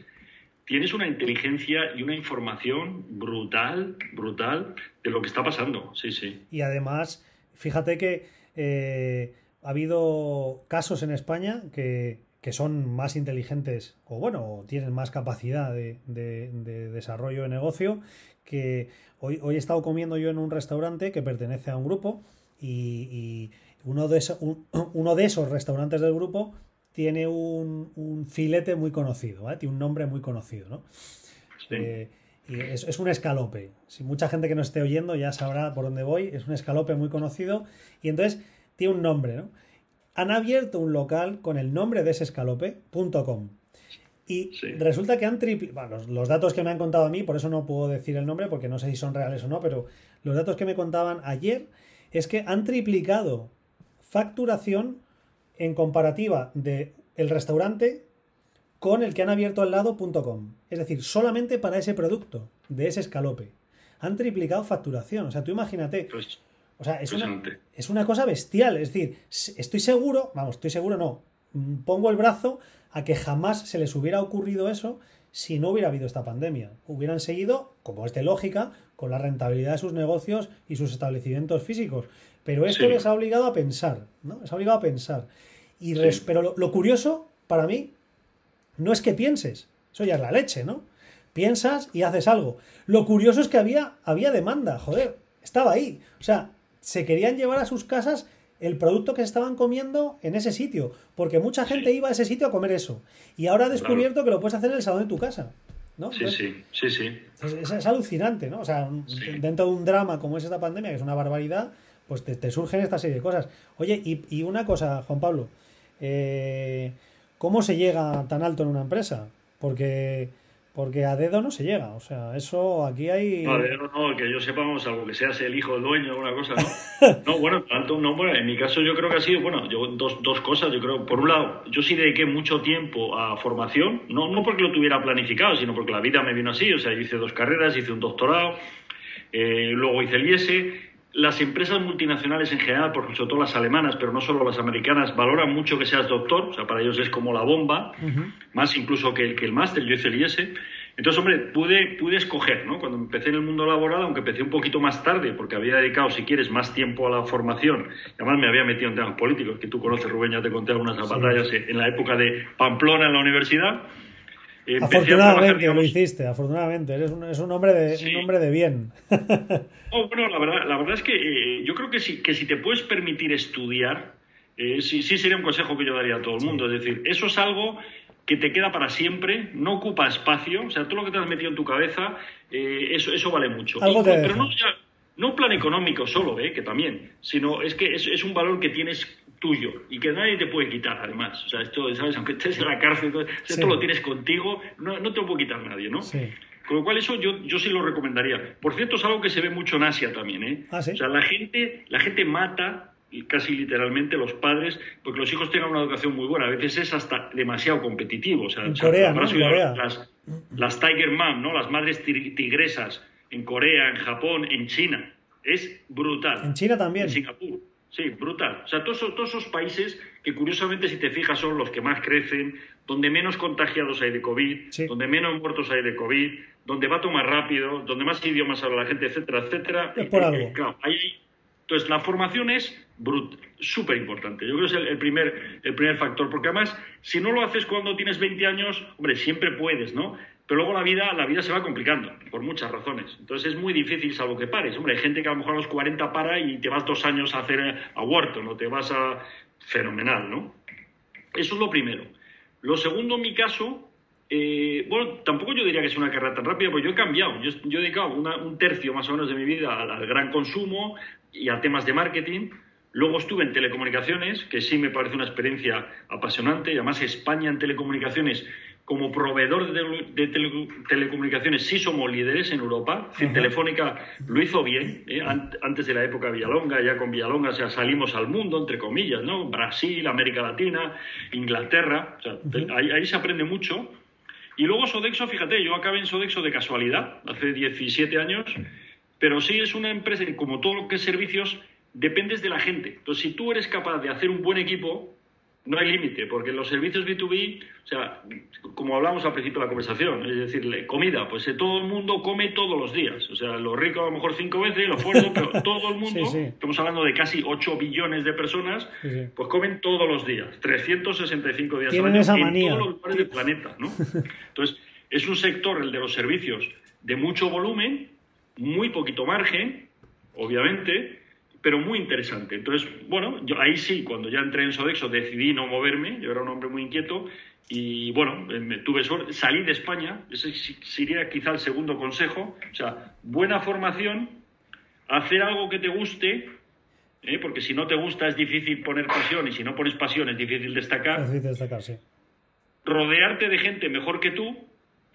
[SPEAKER 7] tienes una inteligencia y una información brutal, brutal de lo que está pasando. Sí, sí.
[SPEAKER 4] Y además, fíjate que eh, ha habido casos en España que, son más inteligentes o bueno, tienen más capacidad de, desarrollo de negocio que hoy, hoy he estado comiendo yo en un restaurante que pertenece a un grupo y, uno, de uno de esos restaurantes del grupo tiene un, filete muy conocido, tiene un nombre muy conocido, ¿no? Eh, y es, un escalope. Si mucha gente que no esté oyendo ya sabrá por dónde voy, es un escalope muy conocido y entonces tiene un nombre, ¿no? Han abierto un local con el nombre de ese escalope.com. Y resulta que han triplicado, bueno, los, datos que me han contado a mí, por eso no puedo decir el nombre porque no sé si son reales o no, pero los datos que me contaban ayer es que han triplicado facturación en comparativa de el restaurante con el que han abierto al lado.com. Es decir, solamente para ese producto, de ese escalope. Han triplicado facturación. O sea, tú imagínate.
[SPEAKER 7] Pues,
[SPEAKER 4] O sea, es una, es una cosa bestial. Es decir, estoy seguro, vamos, estoy seguro, no. mm, Pongo el brazo a que jamás se les hubiera ocurrido eso si no hubiera habido esta pandemia. Hubieran seguido, como es de lógica, con la rentabilidad de sus negocios y sus establecimientos físicos. Pero esto
[SPEAKER 7] Sí.
[SPEAKER 4] les ha obligado a pensar, ¿no? Les ha obligado a pensar. Y Pero lo, lo curioso, para mí, no es que pienses, eso ya es la leche, ¿no? Piensas y haces algo. Lo curioso es que había, había demanda, joder, estaba ahí. O sea, se querían llevar a sus casas el producto que se estaban comiendo en ese sitio, porque mucha gente iba a ese sitio a comer eso. Y ahora ha descubierto que lo puedes hacer en el salón de tu casa. ¿no?
[SPEAKER 7] Sí,
[SPEAKER 4] Entonces,
[SPEAKER 7] sí, sí, sí.
[SPEAKER 4] es, es- alucinante, ¿no? O sea,
[SPEAKER 7] Sí.
[SPEAKER 4] dentro de un drama como es esta pandemia, que es una barbaridad, pues te, te surgen esta serie de cosas. Oye, y, y una cosa, Juan Pablo, eh, ¿cómo se llega tan alto en una empresa? Porque, porque a dedo no se llega, o sea, eso aquí hay...
[SPEAKER 7] No, de- no, no, que yo sepa, vamos, algo que seas el hijo del dueño o alguna cosa, ¿no? [LAUGHS] No, bueno, tanto, no, bueno, en mi caso yo creo que ha sido, bueno, yo dos, dos cosas, yo creo, por un lado, yo sí dediqué mucho tiempo a formación, no, no porque lo tuviera planificado, sino porque la vida me vino así, o sea, yo hice dos carreras, hice un doctorado, eh, luego hice el IESE. Las empresas multinacionales en general, por sobre todo las alemanas, pero no solo las americanas, valoran mucho que seas doctor, o sea, para ellos es como la bomba, más incluso que el, que el máster, yo hice el IES. Entonces, hombre, pude, pude escoger, ¿no? Cuando empecé en el mundo laboral, aunque empecé un poquito más tarde, porque había dedicado, si quieres, más tiempo a la formación, y además me había metido en temas políticos, que tú conoces, Rubén, ya te conté algunas batallas en la época de Pamplona en la universidad.
[SPEAKER 4] Afortunadamente lo hiciste, afortunadamente, eres un, es un hombre de,
[SPEAKER 7] Sí.
[SPEAKER 4] un hombre de bien. [LAUGHS]
[SPEAKER 7] Oh, bueno, la verdad, la verdad es que eh, yo creo que si, que si te puedes permitir estudiar, eh, sí, sí sería un consejo que yo daría a todo el mundo. Es decir, eso es algo que te queda para siempre, no ocupa espacio, o sea, todo lo que te has metido en tu cabeza, eh, eso, eso vale mucho.
[SPEAKER 4] Algo te
[SPEAKER 7] pero
[SPEAKER 4] deja.
[SPEAKER 7] no, ya- no plan económico solo, eh, que también, sino es que es, es un valor que tienes tuyo y que nadie te puede quitar, además. O sea, esto, ¿sabes? Aunque estés en la cárcel, esto
[SPEAKER 4] Sí.
[SPEAKER 7] lo tienes contigo, no, no te lo puede quitar nadie, ¿no?
[SPEAKER 4] Sí.
[SPEAKER 7] Con lo cual eso yo, yo sí lo recomendaría. Por cierto, es algo que se ve mucho en Asia también, ¿eh?
[SPEAKER 4] Ah, ¿sí?
[SPEAKER 7] O sea, la gente, la gente mata casi literalmente los padres porque los hijos tengan una educación muy buena. A veces es hasta demasiado competitivo. O sea,
[SPEAKER 4] En Corea, ¿no? Corea.
[SPEAKER 7] Las, las Tiger Mom, ¿no? Las madres tig- tigresas en Corea, en Japón, en China. Es brutal.
[SPEAKER 4] En China también.
[SPEAKER 7] En Singapur. Sí, brutal. O sea, todos esos, todos esos países que curiosamente, si te fijas, son los que más crecen, donde menos contagiados hay de COVID,
[SPEAKER 4] Sí.
[SPEAKER 7] donde menos muertos hay de COVID, donde va todo más rápido, donde más idiomas habla la gente, etcétera, etcétera.
[SPEAKER 4] Es por algo.
[SPEAKER 7] claro, ahí entonces, la formación es súper importante. Yo creo que es el, el primer, el primer factor, porque además, si no lo haces cuando tienes 20 años, hombre, siempre puedes, ¿no? Pero luego la vida, la vida se va complicando, por muchas razones. Entonces es muy difícil, salvo que pares. Hombre, hay gente que a lo mejor a los 40 para y te vas dos años a hacer a Wharton, o te vas a... Fenomenal, ¿no? Eso es lo primero. Lo segundo, en mi caso, eh, bueno, tampoco yo diría que es una carrera tan rápida, porque yo he cambiado. Yo, yo he dedicado un tercio más o menos de mi vida al, al gran consumo y a temas de marketing. Luego estuve en telecomunicaciones, que sí me parece una experiencia apasionante. Y además, España en telecomunicaciones, como proveedor de, de tele- telecomunicaciones, sí somos líderes en Europa. Telefónica lo hizo bien, ¿eh? An- antes de la época Villalonga, ya con Villalonga o sea, salimos al mundo, entre comillas, ¿no? Brasil, América Latina, Inglaterra, o sea, ahí se aprende mucho. Y luego Sodexo, fíjate, yo acabé en Sodexo de casualidad, hace 17 años, pero sí es una empresa que, como todo lo que es servicios, dependes de la gente. Entonces, si tú eres capaz de hacer un buen equipo, no hay límite, porque los servicios B2B, o sea, como hablamos al principio de la conversación, es decir, comida, pues eh, todo el mundo come todos los días. O sea, los ricos a lo mejor cinco veces, los fuertes, pero [LAUGHS] todo el mundo,
[SPEAKER 4] Sí, sí.
[SPEAKER 7] estamos hablando de casi 8 billones de personas,
[SPEAKER 4] Sí,
[SPEAKER 7] pues comen todos los días, 365 días al año
[SPEAKER 4] esa
[SPEAKER 7] en todos los lugares del [LAUGHS] planeta, ¿no? Entonces, es un sector, el de los servicios, de mucho volumen, muy poquito margen, obviamente, pero muy interesante. Entonces, bueno, yo ahí sí, cuando ya entré en Sodexo, decidí no moverme, yo era un hombre muy inquieto, y bueno, eh, me tuve suerte, salí de España, ese sería quizá el segundo consejo, o sea, buena formación, hacer algo que te guste, ¿eh? porque si no te gusta es difícil poner pasión, y si no pones pasión es difícil destacar,
[SPEAKER 4] Necesito destacar, sí.
[SPEAKER 7] rodearte de gente mejor que tú,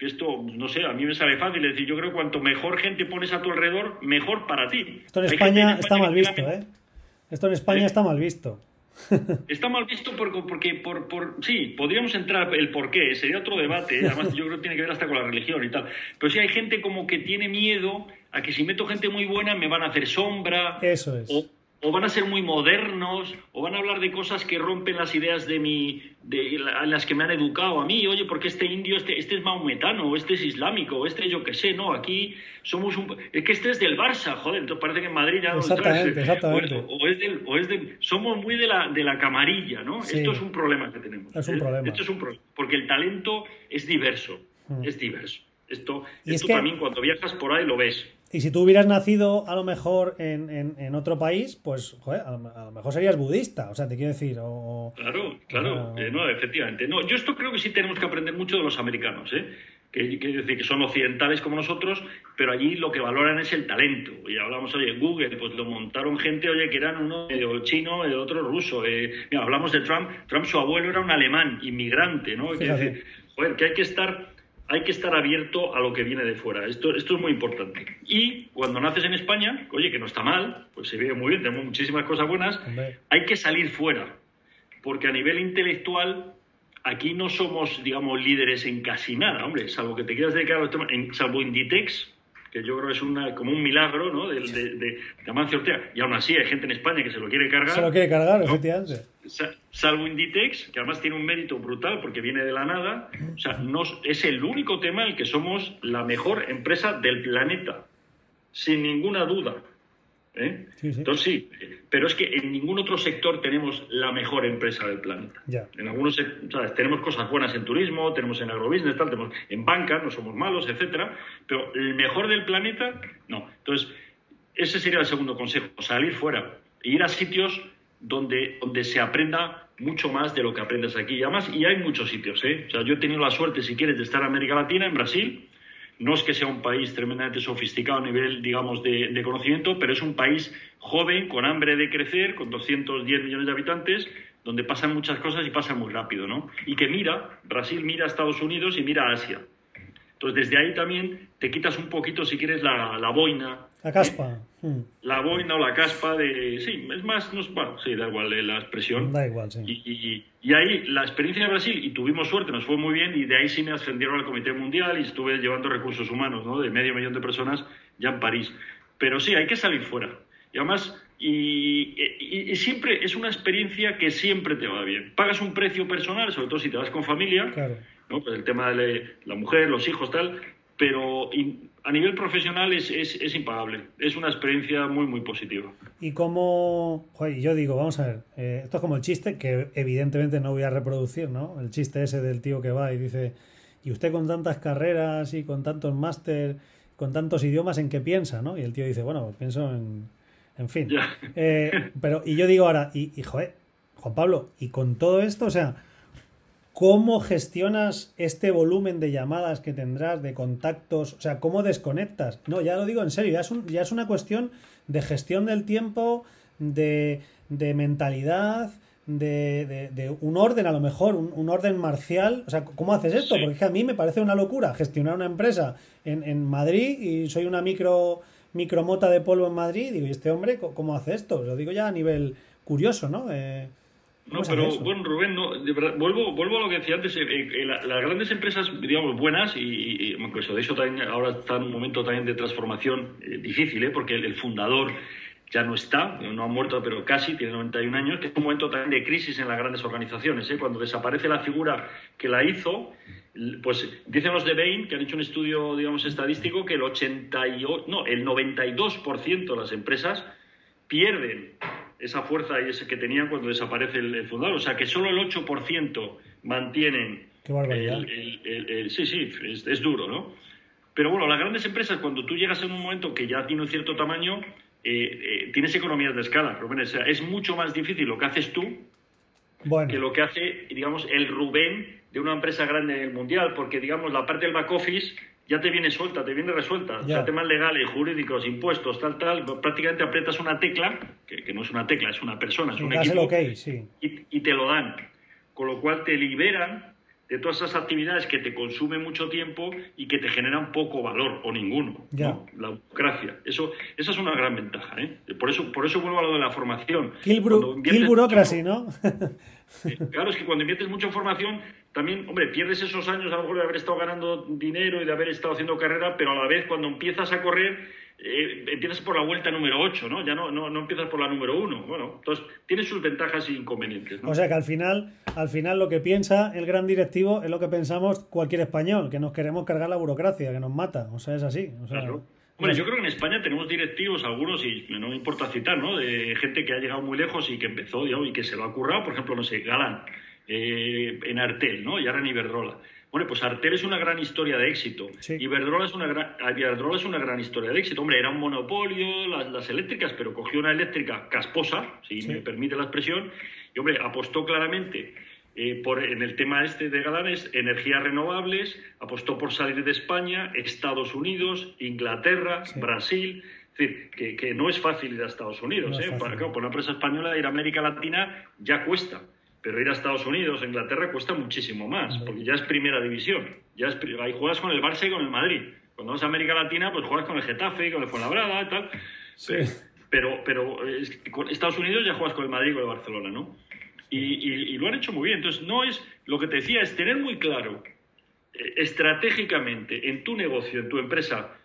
[SPEAKER 7] esto, no sé, a mí me sale fácil, es decir, yo creo que cuanto mejor gente pones a tu alrededor, mejor para ti.
[SPEAKER 4] Esto en España está mal visto, ¿eh? Esto en España está mal visto. [LAUGHS]
[SPEAKER 7] Está mal visto porque, porque por, por, sí, podríamos entrar el por qué, sería otro debate, ¿eh? además yo creo que tiene que ver hasta con la religión y tal. Pero sí hay gente como que tiene miedo a que si meto gente muy buena me van a hacer sombra.
[SPEAKER 4] Eso es.
[SPEAKER 7] O, o van a ser muy modernos, o van a hablar de cosas que rompen las ideas de mi, de la- las que me han educado a mí. Oye, porque este indio, este, este es maometano, o este es islámico, o este yo qué sé, no, aquí somos un... Es que este es del Barça, joder, entonces parece que en Madrid ya no
[SPEAKER 4] Exactamente,
[SPEAKER 7] entras.
[SPEAKER 4] exactamente.
[SPEAKER 7] O, o es del, o es del- somos muy de la, de la camarilla, ¿no?
[SPEAKER 4] Sí.
[SPEAKER 7] Esto es un problema que tenemos.
[SPEAKER 4] Es un
[SPEAKER 7] ¿eh?
[SPEAKER 4] problema.
[SPEAKER 7] Esto es un problema, porque el talento es diverso,
[SPEAKER 4] Mm.
[SPEAKER 7] es diverso. Esto,
[SPEAKER 4] Y es
[SPEAKER 7] esto
[SPEAKER 4] que-
[SPEAKER 7] también cuando viajas por ahí lo ves.
[SPEAKER 4] Y si tú hubieras nacido a lo mejor en, en- en otro país, pues joder, a, lo, a lo mejor serías budista, o sea, te quiero decir, o...
[SPEAKER 7] Claro, claro, eh, no, efectivamente. No, yo esto creo que sí tenemos que aprender mucho de los americanos, ¿eh? Que, que decir que son occidentales como nosotros, pero allí lo que valoran es el talento. Y hablamos, oye, Google, pues lo montaron gente, oye, que eran uno medio chino, el otro ruso. eh, mira, hablamos de Trump, Trump su abuelo era un alemán, inmigrante, ¿no? Decir, joder, que hay que estar hay que estar abierto a lo que viene de fuera. Esto, esto es muy importante. Y cuando naces en España, oye, que no está mal, pues se ve muy bien, tenemos muchísimas cosas buenas, hay que salir fuera, porque a nivel intelectual aquí no somos, digamos, líderes en casi nada, hombre, salvo que te quieras dedicar a los temas, en, salvo Inditex, que yo creo que es una, como un milagro, ¿no?, de, de, de, de Amancio Ortega, y aún así hay gente en España que se lo quiere cargar.
[SPEAKER 4] Se lo quiere cargar,
[SPEAKER 7] ¿no?
[SPEAKER 4] efectivamente.
[SPEAKER 7] Sa- salvo Inditex, que además tiene un mérito brutal porque viene de la nada, o sea, nos- es el único tema en el que somos la mejor empresa del planeta, sin ninguna duda. ¿eh?
[SPEAKER 4] Sí, sí.
[SPEAKER 7] Entonces sí, pero es que en ningún otro sector tenemos la mejor empresa del planeta.
[SPEAKER 4] Ya.
[SPEAKER 7] En algunos, ¿sabes? tenemos cosas buenas en turismo, tenemos en agrobusiness, tal, tenemos en banca, no somos malos, etcétera, pero el mejor del planeta, no. Entonces, ese sería el segundo consejo, salir fuera, e ir a sitios donde, donde se aprenda mucho más de lo que aprendes aquí. Y además, y hay muchos sitios, ¿eh? O sea, yo he tenido la suerte, si quieres, de estar en América Latina, en Brasil. No es que sea un país tremendamente sofisticado a nivel, digamos, de, de conocimiento, pero es un país joven, con hambre de crecer, con 210 millones de habitantes, donde pasan muchas cosas y pasan muy rápido, ¿no? Y que mira, Brasil mira a Estados Unidos y mira a Asia. Entonces, desde ahí también te quitas un poquito, si quieres, la, la boina.
[SPEAKER 4] La caspa. Mm,
[SPEAKER 7] La boina o la caspa de... Sí, es más... No, es- bueno, sí, da igual eh, la expresión.
[SPEAKER 4] Da igual, sí.
[SPEAKER 7] Y, y- y ahí la experiencia de Brasil, y tuvimos suerte, nos fue muy bien, y de ahí sí me ascendieron al Comité Mundial y estuve llevando recursos humanos, ¿no? De medio millón de personas ya en París. Pero sí, hay que salir fuera. Y además, y, y- y siempre es una experiencia que siempre te va bien. Pagas un precio personal, sobre todo si te vas con familia,
[SPEAKER 4] Claro.
[SPEAKER 7] ¿no? Pues el tema de la mujer, los hijos, tal, pero in- a nivel profesional es, es, es impagable. Es una experiencia muy, muy positiva.
[SPEAKER 4] Y como, joder, yo digo, vamos a ver, eh, esto es como el chiste que evidentemente no voy a reproducir, ¿no? El chiste ese del tío que va y dice, y usted con tantas carreras y con tantos máster, con tantos idiomas, ¿en qué piensa, no? Y el tío dice, bueno, pues pienso en, en fin. Eh, pero, y yo digo ahora, y, y joder, Juan Pablo, y con todo esto, o sea, ¿cómo gestionas este volumen de llamadas que tendrás, de contactos? O sea, ¿cómo desconectas? No, ya lo digo en serio, ya es, un- ya es una cuestión de gestión del tiempo, de, de mentalidad, de, de- de un orden a lo mejor, un, un orden marcial. O sea, ¿cómo haces esto?
[SPEAKER 7] Sí.
[SPEAKER 4] Porque es que a mí me parece una locura gestionar una empresa en, en Madrid y soy una micro micromota de polvo en Madrid. Digo, ¿y este hombre cómo hace esto? Lo digo ya a nivel curioso, ¿no? Eh, ¿cómo
[SPEAKER 7] No, pero
[SPEAKER 4] eso?
[SPEAKER 7] bueno, Rubén, no, de verdad, vuelvo, vuelvo a lo que decía antes. eh, eh, la- las grandes empresas, digamos, buenas, y, y, pues, de hecho también ahora está en un momento también de transformación eh, difícil, ¿eh? porque el, el fundador ya no está, no ha muerto, pero casi, tiene 91 años, que es un momento también de crisis en las grandes organizaciones. ¿eh? Cuando desaparece la figura que la hizo, pues dicen los de Bain, que han hecho un estudio, digamos, estadístico, que el 88, no, el 92% de las empresas pierden esa fuerza y ese que tenían cuando desaparece el, el fundador. O sea, que solo el 8% mantienen...
[SPEAKER 4] Qué barbaridad.
[SPEAKER 7] el- el- sí, sí, es, es duro, ¿no? Pero bueno, las grandes empresas, cuando tú llegas en un momento que ya tiene un cierto tamaño, eh, eh, tienes economías de escala. Rubén. O sea, es mucho más difícil lo que haces tú
[SPEAKER 4] Bueno,
[SPEAKER 7] que lo que hace, digamos, el Rubén de una empresa grande en el mundial, porque, digamos, la parte del back office ya te viene suelta, te viene resuelta. O
[SPEAKER 4] Ya.
[SPEAKER 7] sea, temas legales, jurídicos, impuestos, tal, tal, prácticamente aprietas una tecla, que, que no es una tecla, es una persona, es
[SPEAKER 4] sí,
[SPEAKER 7] un equipo,
[SPEAKER 4] ok, sí.
[SPEAKER 7] y, y te lo dan. Con lo cual te liberan de todas esas actividades que te consumen mucho tiempo y que te generan poco valor o ninguno. ¿no? La burocracia. Eso, esa es una gran ventaja. ¿eh? Por, eso, por eso vuelvo a lo de la formación.
[SPEAKER 4] Kill, burocracy, ¿no? [LAUGHS]
[SPEAKER 7] claro, es que cuando inviertes mucho en formación, también, hombre, pierdes esos años a lo mejor de haber estado ganando dinero y de haber estado haciendo carrera, pero a la vez cuando empiezas a correr eh, empiezas por la vuelta número 8, ¿no? Ya no, no, no, empiezas por la número 1. Bueno, entonces tiene sus ventajas e inconvenientes. ¿no?
[SPEAKER 4] O sea que al final, al final lo que piensa el gran directivo es lo que pensamos cualquier español, que nos queremos cargar la burocracia, que nos mata. O sea, es así. O sea,
[SPEAKER 7] Bueno, yo creo que en España tenemos directivos, algunos, y no me importa citar, ¿no? De gente que ha llegado muy lejos y que empezó, digamos, y que se lo ha currado, por ejemplo, no sé, Galán, eh, en Artel, ¿no? Y ahora en Iberdrola. Bueno, pues Artel es una gran historia de éxito. Y Iberdrola es, una gran, es una gran historia de éxito. Hombre, era un monopolio, las, eléctricas, pero cogió una eléctrica casposa, si me permite la expresión, y hombre, apostó claramente eh, por, en el tema este de Galanes, energías renovables, apostó por salir de España, Estados Unidos, Inglaterra, Brasil. Es decir, que, no es fácil ir a Estados Unidos. ¿eh? Para, por una empresa española ir a América Latina ya cuesta. Pero ir a Estados Unidos, a Inglaterra, cuesta muchísimo más, porque ya es primera división. Ya es, ahí juegas con el Barça y con el Madrid. Cuando vas a América Latina, pues juegas con el Getafe, con el Fuenlabrada y tal. Sí. Pero, pero con Estados Unidos ya juegas con el Madrid y con el Barcelona, ¿no? Y, lo han hecho muy bien. Entonces, no es, lo que te decía es tener muy claro eh, estratégicamente en tu negocio, en tu empresa,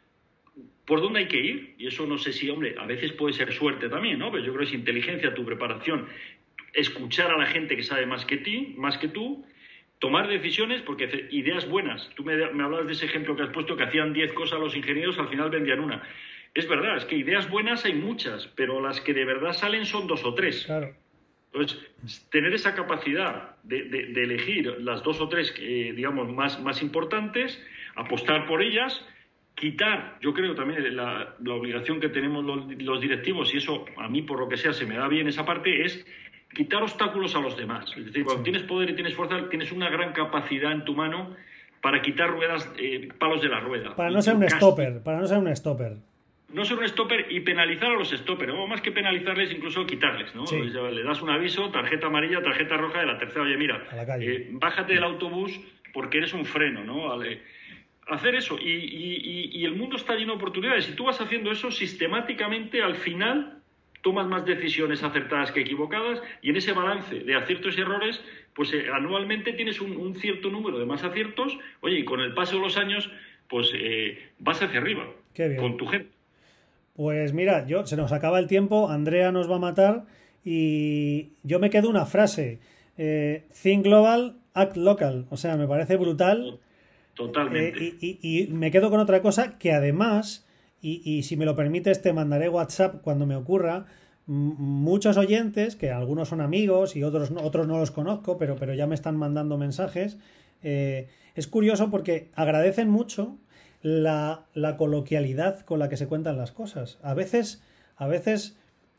[SPEAKER 7] por dónde hay que ir. Y eso no sé si, hombre, a veces puede ser suerte también, ¿no? Pero yo creo que es inteligencia, tu preparación escuchar a la gente que sabe más que ti, más que tú, tomar decisiones, porque ideas buenas. Tú me, me hablabas de ese ejemplo que has puesto, que hacían 10 cosas los ingenieros, al final vendían una. Es verdad, es que ideas buenas hay muchas, pero las que de verdad salen son dos o tres.
[SPEAKER 4] Claro.
[SPEAKER 7] Entonces, tener esa capacidad de, elegir las dos o tres, eh, digamos, más, más importantes, apostar por ellas, quitar, yo creo también la, la obligación que tenemos los, los, directivos, y eso a mí por lo que sea se me da bien esa parte, es quitar obstáculos a los demás. Es decir, cuando tienes poder y tienes fuerza, tienes una gran capacidad en tu mano para quitar ruedas, eh, palos de la rueda.
[SPEAKER 4] Para no ser un stopper, para no ser un stopper.
[SPEAKER 7] No ser un stopper y penalizar a los stoppers, o más que penalizarles, incluso quitarles, ¿no? Le das un aviso, tarjeta amarilla, tarjeta roja de la tercera, oye, mira, eh, bájate del autobús porque eres un freno, ¿no? Hacer eso, y, y el mundo está lleno de oportunidades. Si tú vas haciendo eso sistemáticamente, al final tomas más decisiones acertadas que equivocadas y en ese balance de aciertos y errores, pues eh, anualmente tienes un, cierto número de más aciertos, oye, y con el paso de los años, pues eh, vas hacia arriba con tu gente.
[SPEAKER 4] Pues mira, yo se nos acaba el tiempo, Andrea nos va a matar y yo me quedo una frase, eh, think global, act local, o sea, me parece brutal.
[SPEAKER 7] Totalmente.
[SPEAKER 4] y me quedo con otra cosa que además y, si me lo permites, te mandaré WhatsApp cuando me ocurra. Muchos oyentes, que algunos son amigos y otros no, otros no los conozco, pero, pero ya me están mandando mensajes. Eh, es curioso porque agradecen mucho la, coloquialidad con la que se cuentan las cosas. A veces, a veces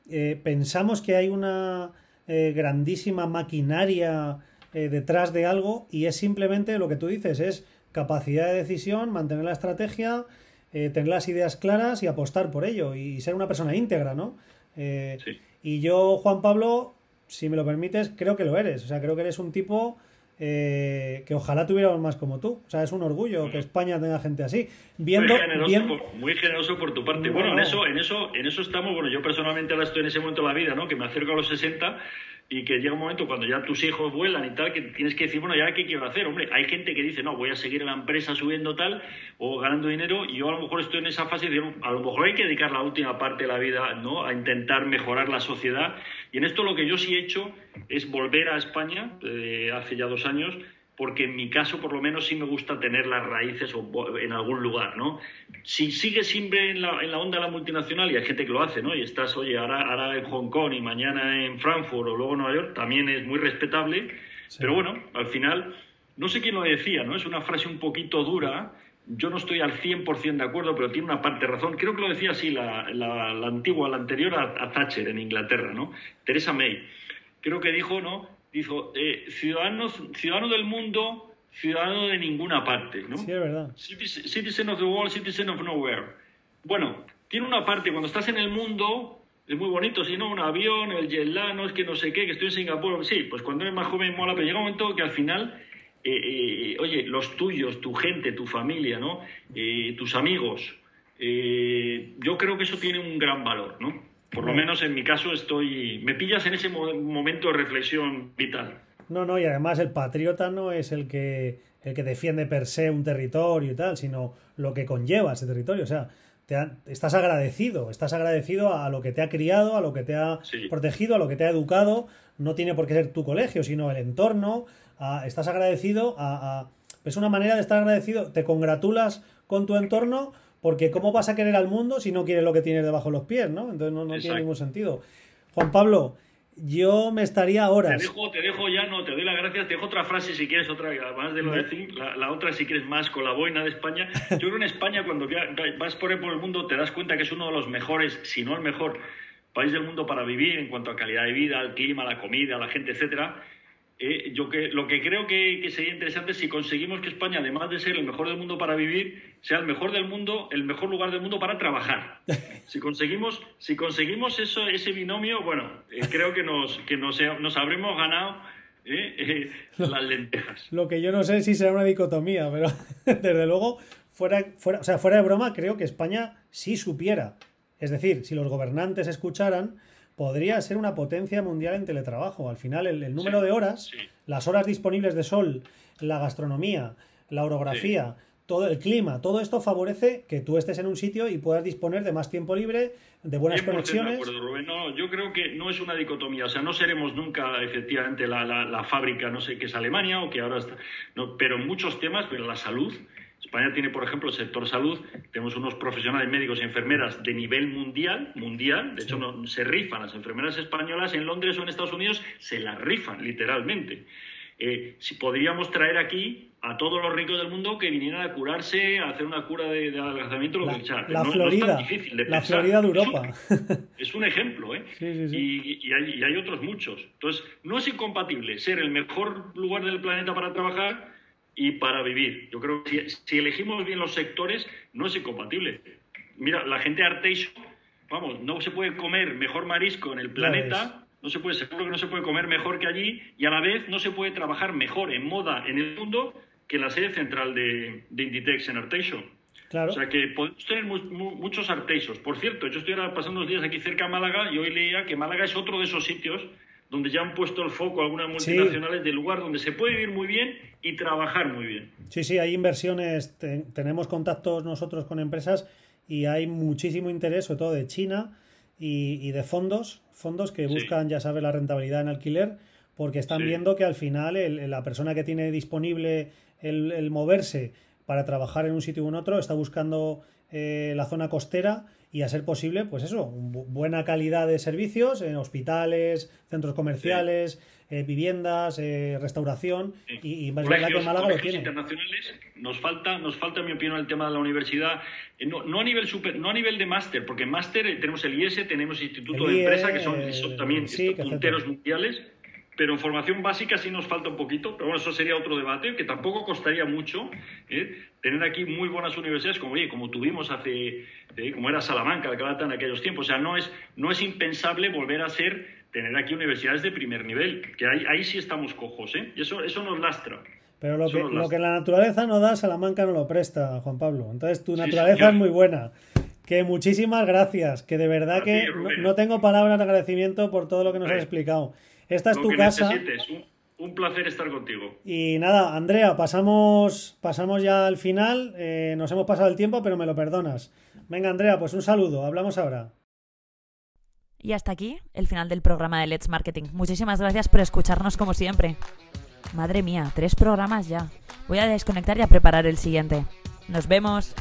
[SPEAKER 4] eh, pensamos que hay una eh, grandísima maquinaria detrás de algo y es simplemente lo que tú dices, es capacidad de decisión, mantener la estrategia, eh, tener las ideas claras y apostar por ello y ser una persona íntegra, ¿no? Eh, y yo, Juan Pablo, si me lo permites, creo que lo eres. O sea, creo que eres un tipo eh, que ojalá tuviéramos más como tú. O sea, es un orgullo que España tenga gente así. Viendo,
[SPEAKER 7] muy, generoso por, tu parte. Bueno, en eso, en eso, en eso estamos. Bueno, yo personalmente ahora estoy en ese momento de la vida, ¿no? Que me acerco a los 60 y que llega un momento cuando ya tus hijos vuelan y tal, que tienes que decir, bueno, ¿ya qué quiero hacer? Hombre, hay gente que dice, no, voy a seguir en la empresa subiendo tal o ganando dinero y yo a lo mejor estoy en esa fase de, a lo mejor hay que dedicar la última parte de la vida, ¿no?, a intentar mejorar la sociedad. Y en esto lo que yo sí he hecho es volver a España, eh, hace ya dos años, porque en mi caso por lo menos sí me gusta tener las raíces en algún lugar, ¿no? Si sigues siempre en la, en la onda de la multinacional, y hay gente que lo hace, ¿no? Y estás, oye, ahora, ahora en Hong Kong y mañana en Frankfurt o luego en Nueva York, también es muy respetable, pero bueno, al final, no sé quién lo decía, ¿no? Es una frase un poquito dura, yo no estoy al 100% de acuerdo, pero tiene una parte de razón. Creo que lo decía así la, la, la antigua, la anterior a, a Thatcher en Inglaterra, ¿no? Teresa May. Creo que dijo, ¿no? Dijo, eh, ciudadanos, ciudadano del mundo, ciudadano de ninguna parte, ¿no?
[SPEAKER 4] Sí, es verdad.
[SPEAKER 7] Citizen of the world, citizen of nowhere. Bueno, tiene una parte, cuando estás en el mundo, es muy bonito, si no, un avión, el jet no es que no sé qué, que estoy en Singapur, sí, pues cuando eres más joven mola, pero llega un momento que al final eh, eh, oye, los tuyos, tu gente, tu familia, ¿no? Eh, tus amigos. yo creo que eso tiene un gran valor, ¿no? Por lo menos en mi caso estoy, me pillas en ese momento de reflexión vital.
[SPEAKER 4] No, no, y además el patriota no es el que, el que defiende per se un territorio y tal, sino lo que conlleva ese territorio. O sea, te estás agradecido, estás agradecido a lo que te ha criado, a lo que te ha protegido, a lo que te ha educado. No tiene por qué ser tu colegio, sino el entorno. estás agradecido a, Es una manera de estar agradecido. Te congratulas con tu entorno porque ¿cómo vas a querer al mundo si no quieres lo que tienes debajo de los pies? ¿no? Entonces no, no tiene ningún sentido. Juan Pablo, yo me estaría horas.
[SPEAKER 7] Te dejo, te dejo ya, no, te doy las gracias. Te dejo otra frase si quieres, otra, además de lo de la, la, otra si quieres más con la boina de España. Yo creo que en España, cuando vas por ahí por el mundo, te das cuenta que es uno de los mejores, si no el mejor país del mundo para vivir en cuanto a calidad de vida, al clima, la comida, la gente, etcétera. Eh, yo que, lo que creo que, sería interesante es si conseguimos que España, además de ser el mejor del mundo para vivir, sea el mejor del mundo, el mejor lugar del mundo para trabajar. [LAUGHS] Si conseguimos, si conseguimos eso, ese binomio, bueno, eh, creo que nos, que nos, nos habremos ganado eh, las lentejas.
[SPEAKER 4] Lo que yo no sé si será una dicotomía, pero [LAUGHS] desde luego, fuera, fuera, o sea, fuera de broma, creo que España sí supiera. Es decir, si los gobernantes escucharan podría ser una potencia mundial en teletrabajo. Al final, el, número de horas, las horas disponibles de sol, la gastronomía, la orografía, todo el clima, todo esto favorece que tú estés en un sitio y puedas disponer de más tiempo libre, de buenas conexiones.
[SPEAKER 7] yo creo que no es una dicotomía, o sea, no seremos nunca efectivamente la, fábrica, no sé qué es Alemania o que ahora está, no, pero en muchos temas, pero la salud, España tiene, por ejemplo, el sector salud, tenemos unos profesionales médicos y enfermeras de nivel mundial, mundial, de hecho no, se rifan las enfermeras españolas en Londres o en Estados Unidos, se las rifan literalmente. Eh, si podríamos traer aquí a todos los ricos del mundo que vinieran a curarse, a hacer una cura de, de adelgazamiento, lo
[SPEAKER 4] la,
[SPEAKER 7] que sea.
[SPEAKER 4] La Florida, difícil de la Florida de Europa.
[SPEAKER 7] Es un, ejemplo, ¿eh? Y, hay, y hay otros muchos. Entonces, no es incompatible ser el mejor lugar del planeta para trabajar y para vivir. Yo creo que si, elegimos bien los sectores, no es incompatible. Mira, la gente Arteixo, vamos, no se puede comer mejor marisco en el planeta, no se puede, seguro que no se puede comer mejor que allí, y a la vez no se puede trabajar mejor en moda en el mundo que en la sede central de, Inditex en Arteixo. Claro. O sea que podemos tener muchos Arteixos. Por cierto, yo estoy ahora pasando unos días aquí cerca de Málaga y hoy leía que Málaga es otro de esos sitios donde ya han puesto el foco algunas multinacionales de lugar donde se puede vivir muy bien y trabajar muy bien.
[SPEAKER 4] Sí, sí, hay inversiones, tenemos contactos nosotros con empresas y hay muchísimo interés, sobre todo de China y, de fondos, fondos que buscan, ya sabes, la rentabilidad en alquiler, porque están viendo que al final la persona que tiene disponible el, moverse para trabajar en un sitio u otro está buscando eh, la zona costera y a ser posible, pues eso, buena calidad de servicios en hospitales, centros comerciales, eh, viviendas, eh, restauración y, y
[SPEAKER 7] verdad que Málaga lo tiene. internacionales nos falta, nos falta en mi opinión el tema de la universidad, eh, no, a nivel super, no a nivel de máster, porque en máster tenemos el IES, tenemos el Instituto de Empresa que son, también punteros mundiales pero en formación básica sí nos falta un poquito, pero bueno, eso sería otro debate, que tampoco costaría mucho ¿eh? tener aquí muy buenas universidades, como, como tuvimos hace, ¿eh? como era Salamanca, Alcalá en aquellos tiempos, o sea, no es, no es impensable volver a ser, tener aquí universidades de primer nivel, que ahí, ahí sí estamos cojos, ¿eh? y eso, eso nos lastra.
[SPEAKER 4] Pero lo que, lo que la naturaleza no da, Salamanca no lo presta, Juan Pablo. Entonces tu naturaleza es muy buena. Que muchísimas gracias, que de verdad que no, tengo palabras de agradecimiento por todo lo que nos has explicado. Esta es tu casa.
[SPEAKER 7] Un, placer estar contigo.
[SPEAKER 4] Y nada, Andrea, pasamos, pasamos ya al final. Eh, nos hemos pasado el tiempo, pero me lo perdonas. Venga, Andrea, pues un saludo. Hablamos ahora.
[SPEAKER 1] Y hasta aquí el final del programa de Let's Marketing. Muchísimas gracias por escucharnos como siempre. Madre mía, tres programas ya. Voy a desconectar y a preparar el siguiente. Nos vemos.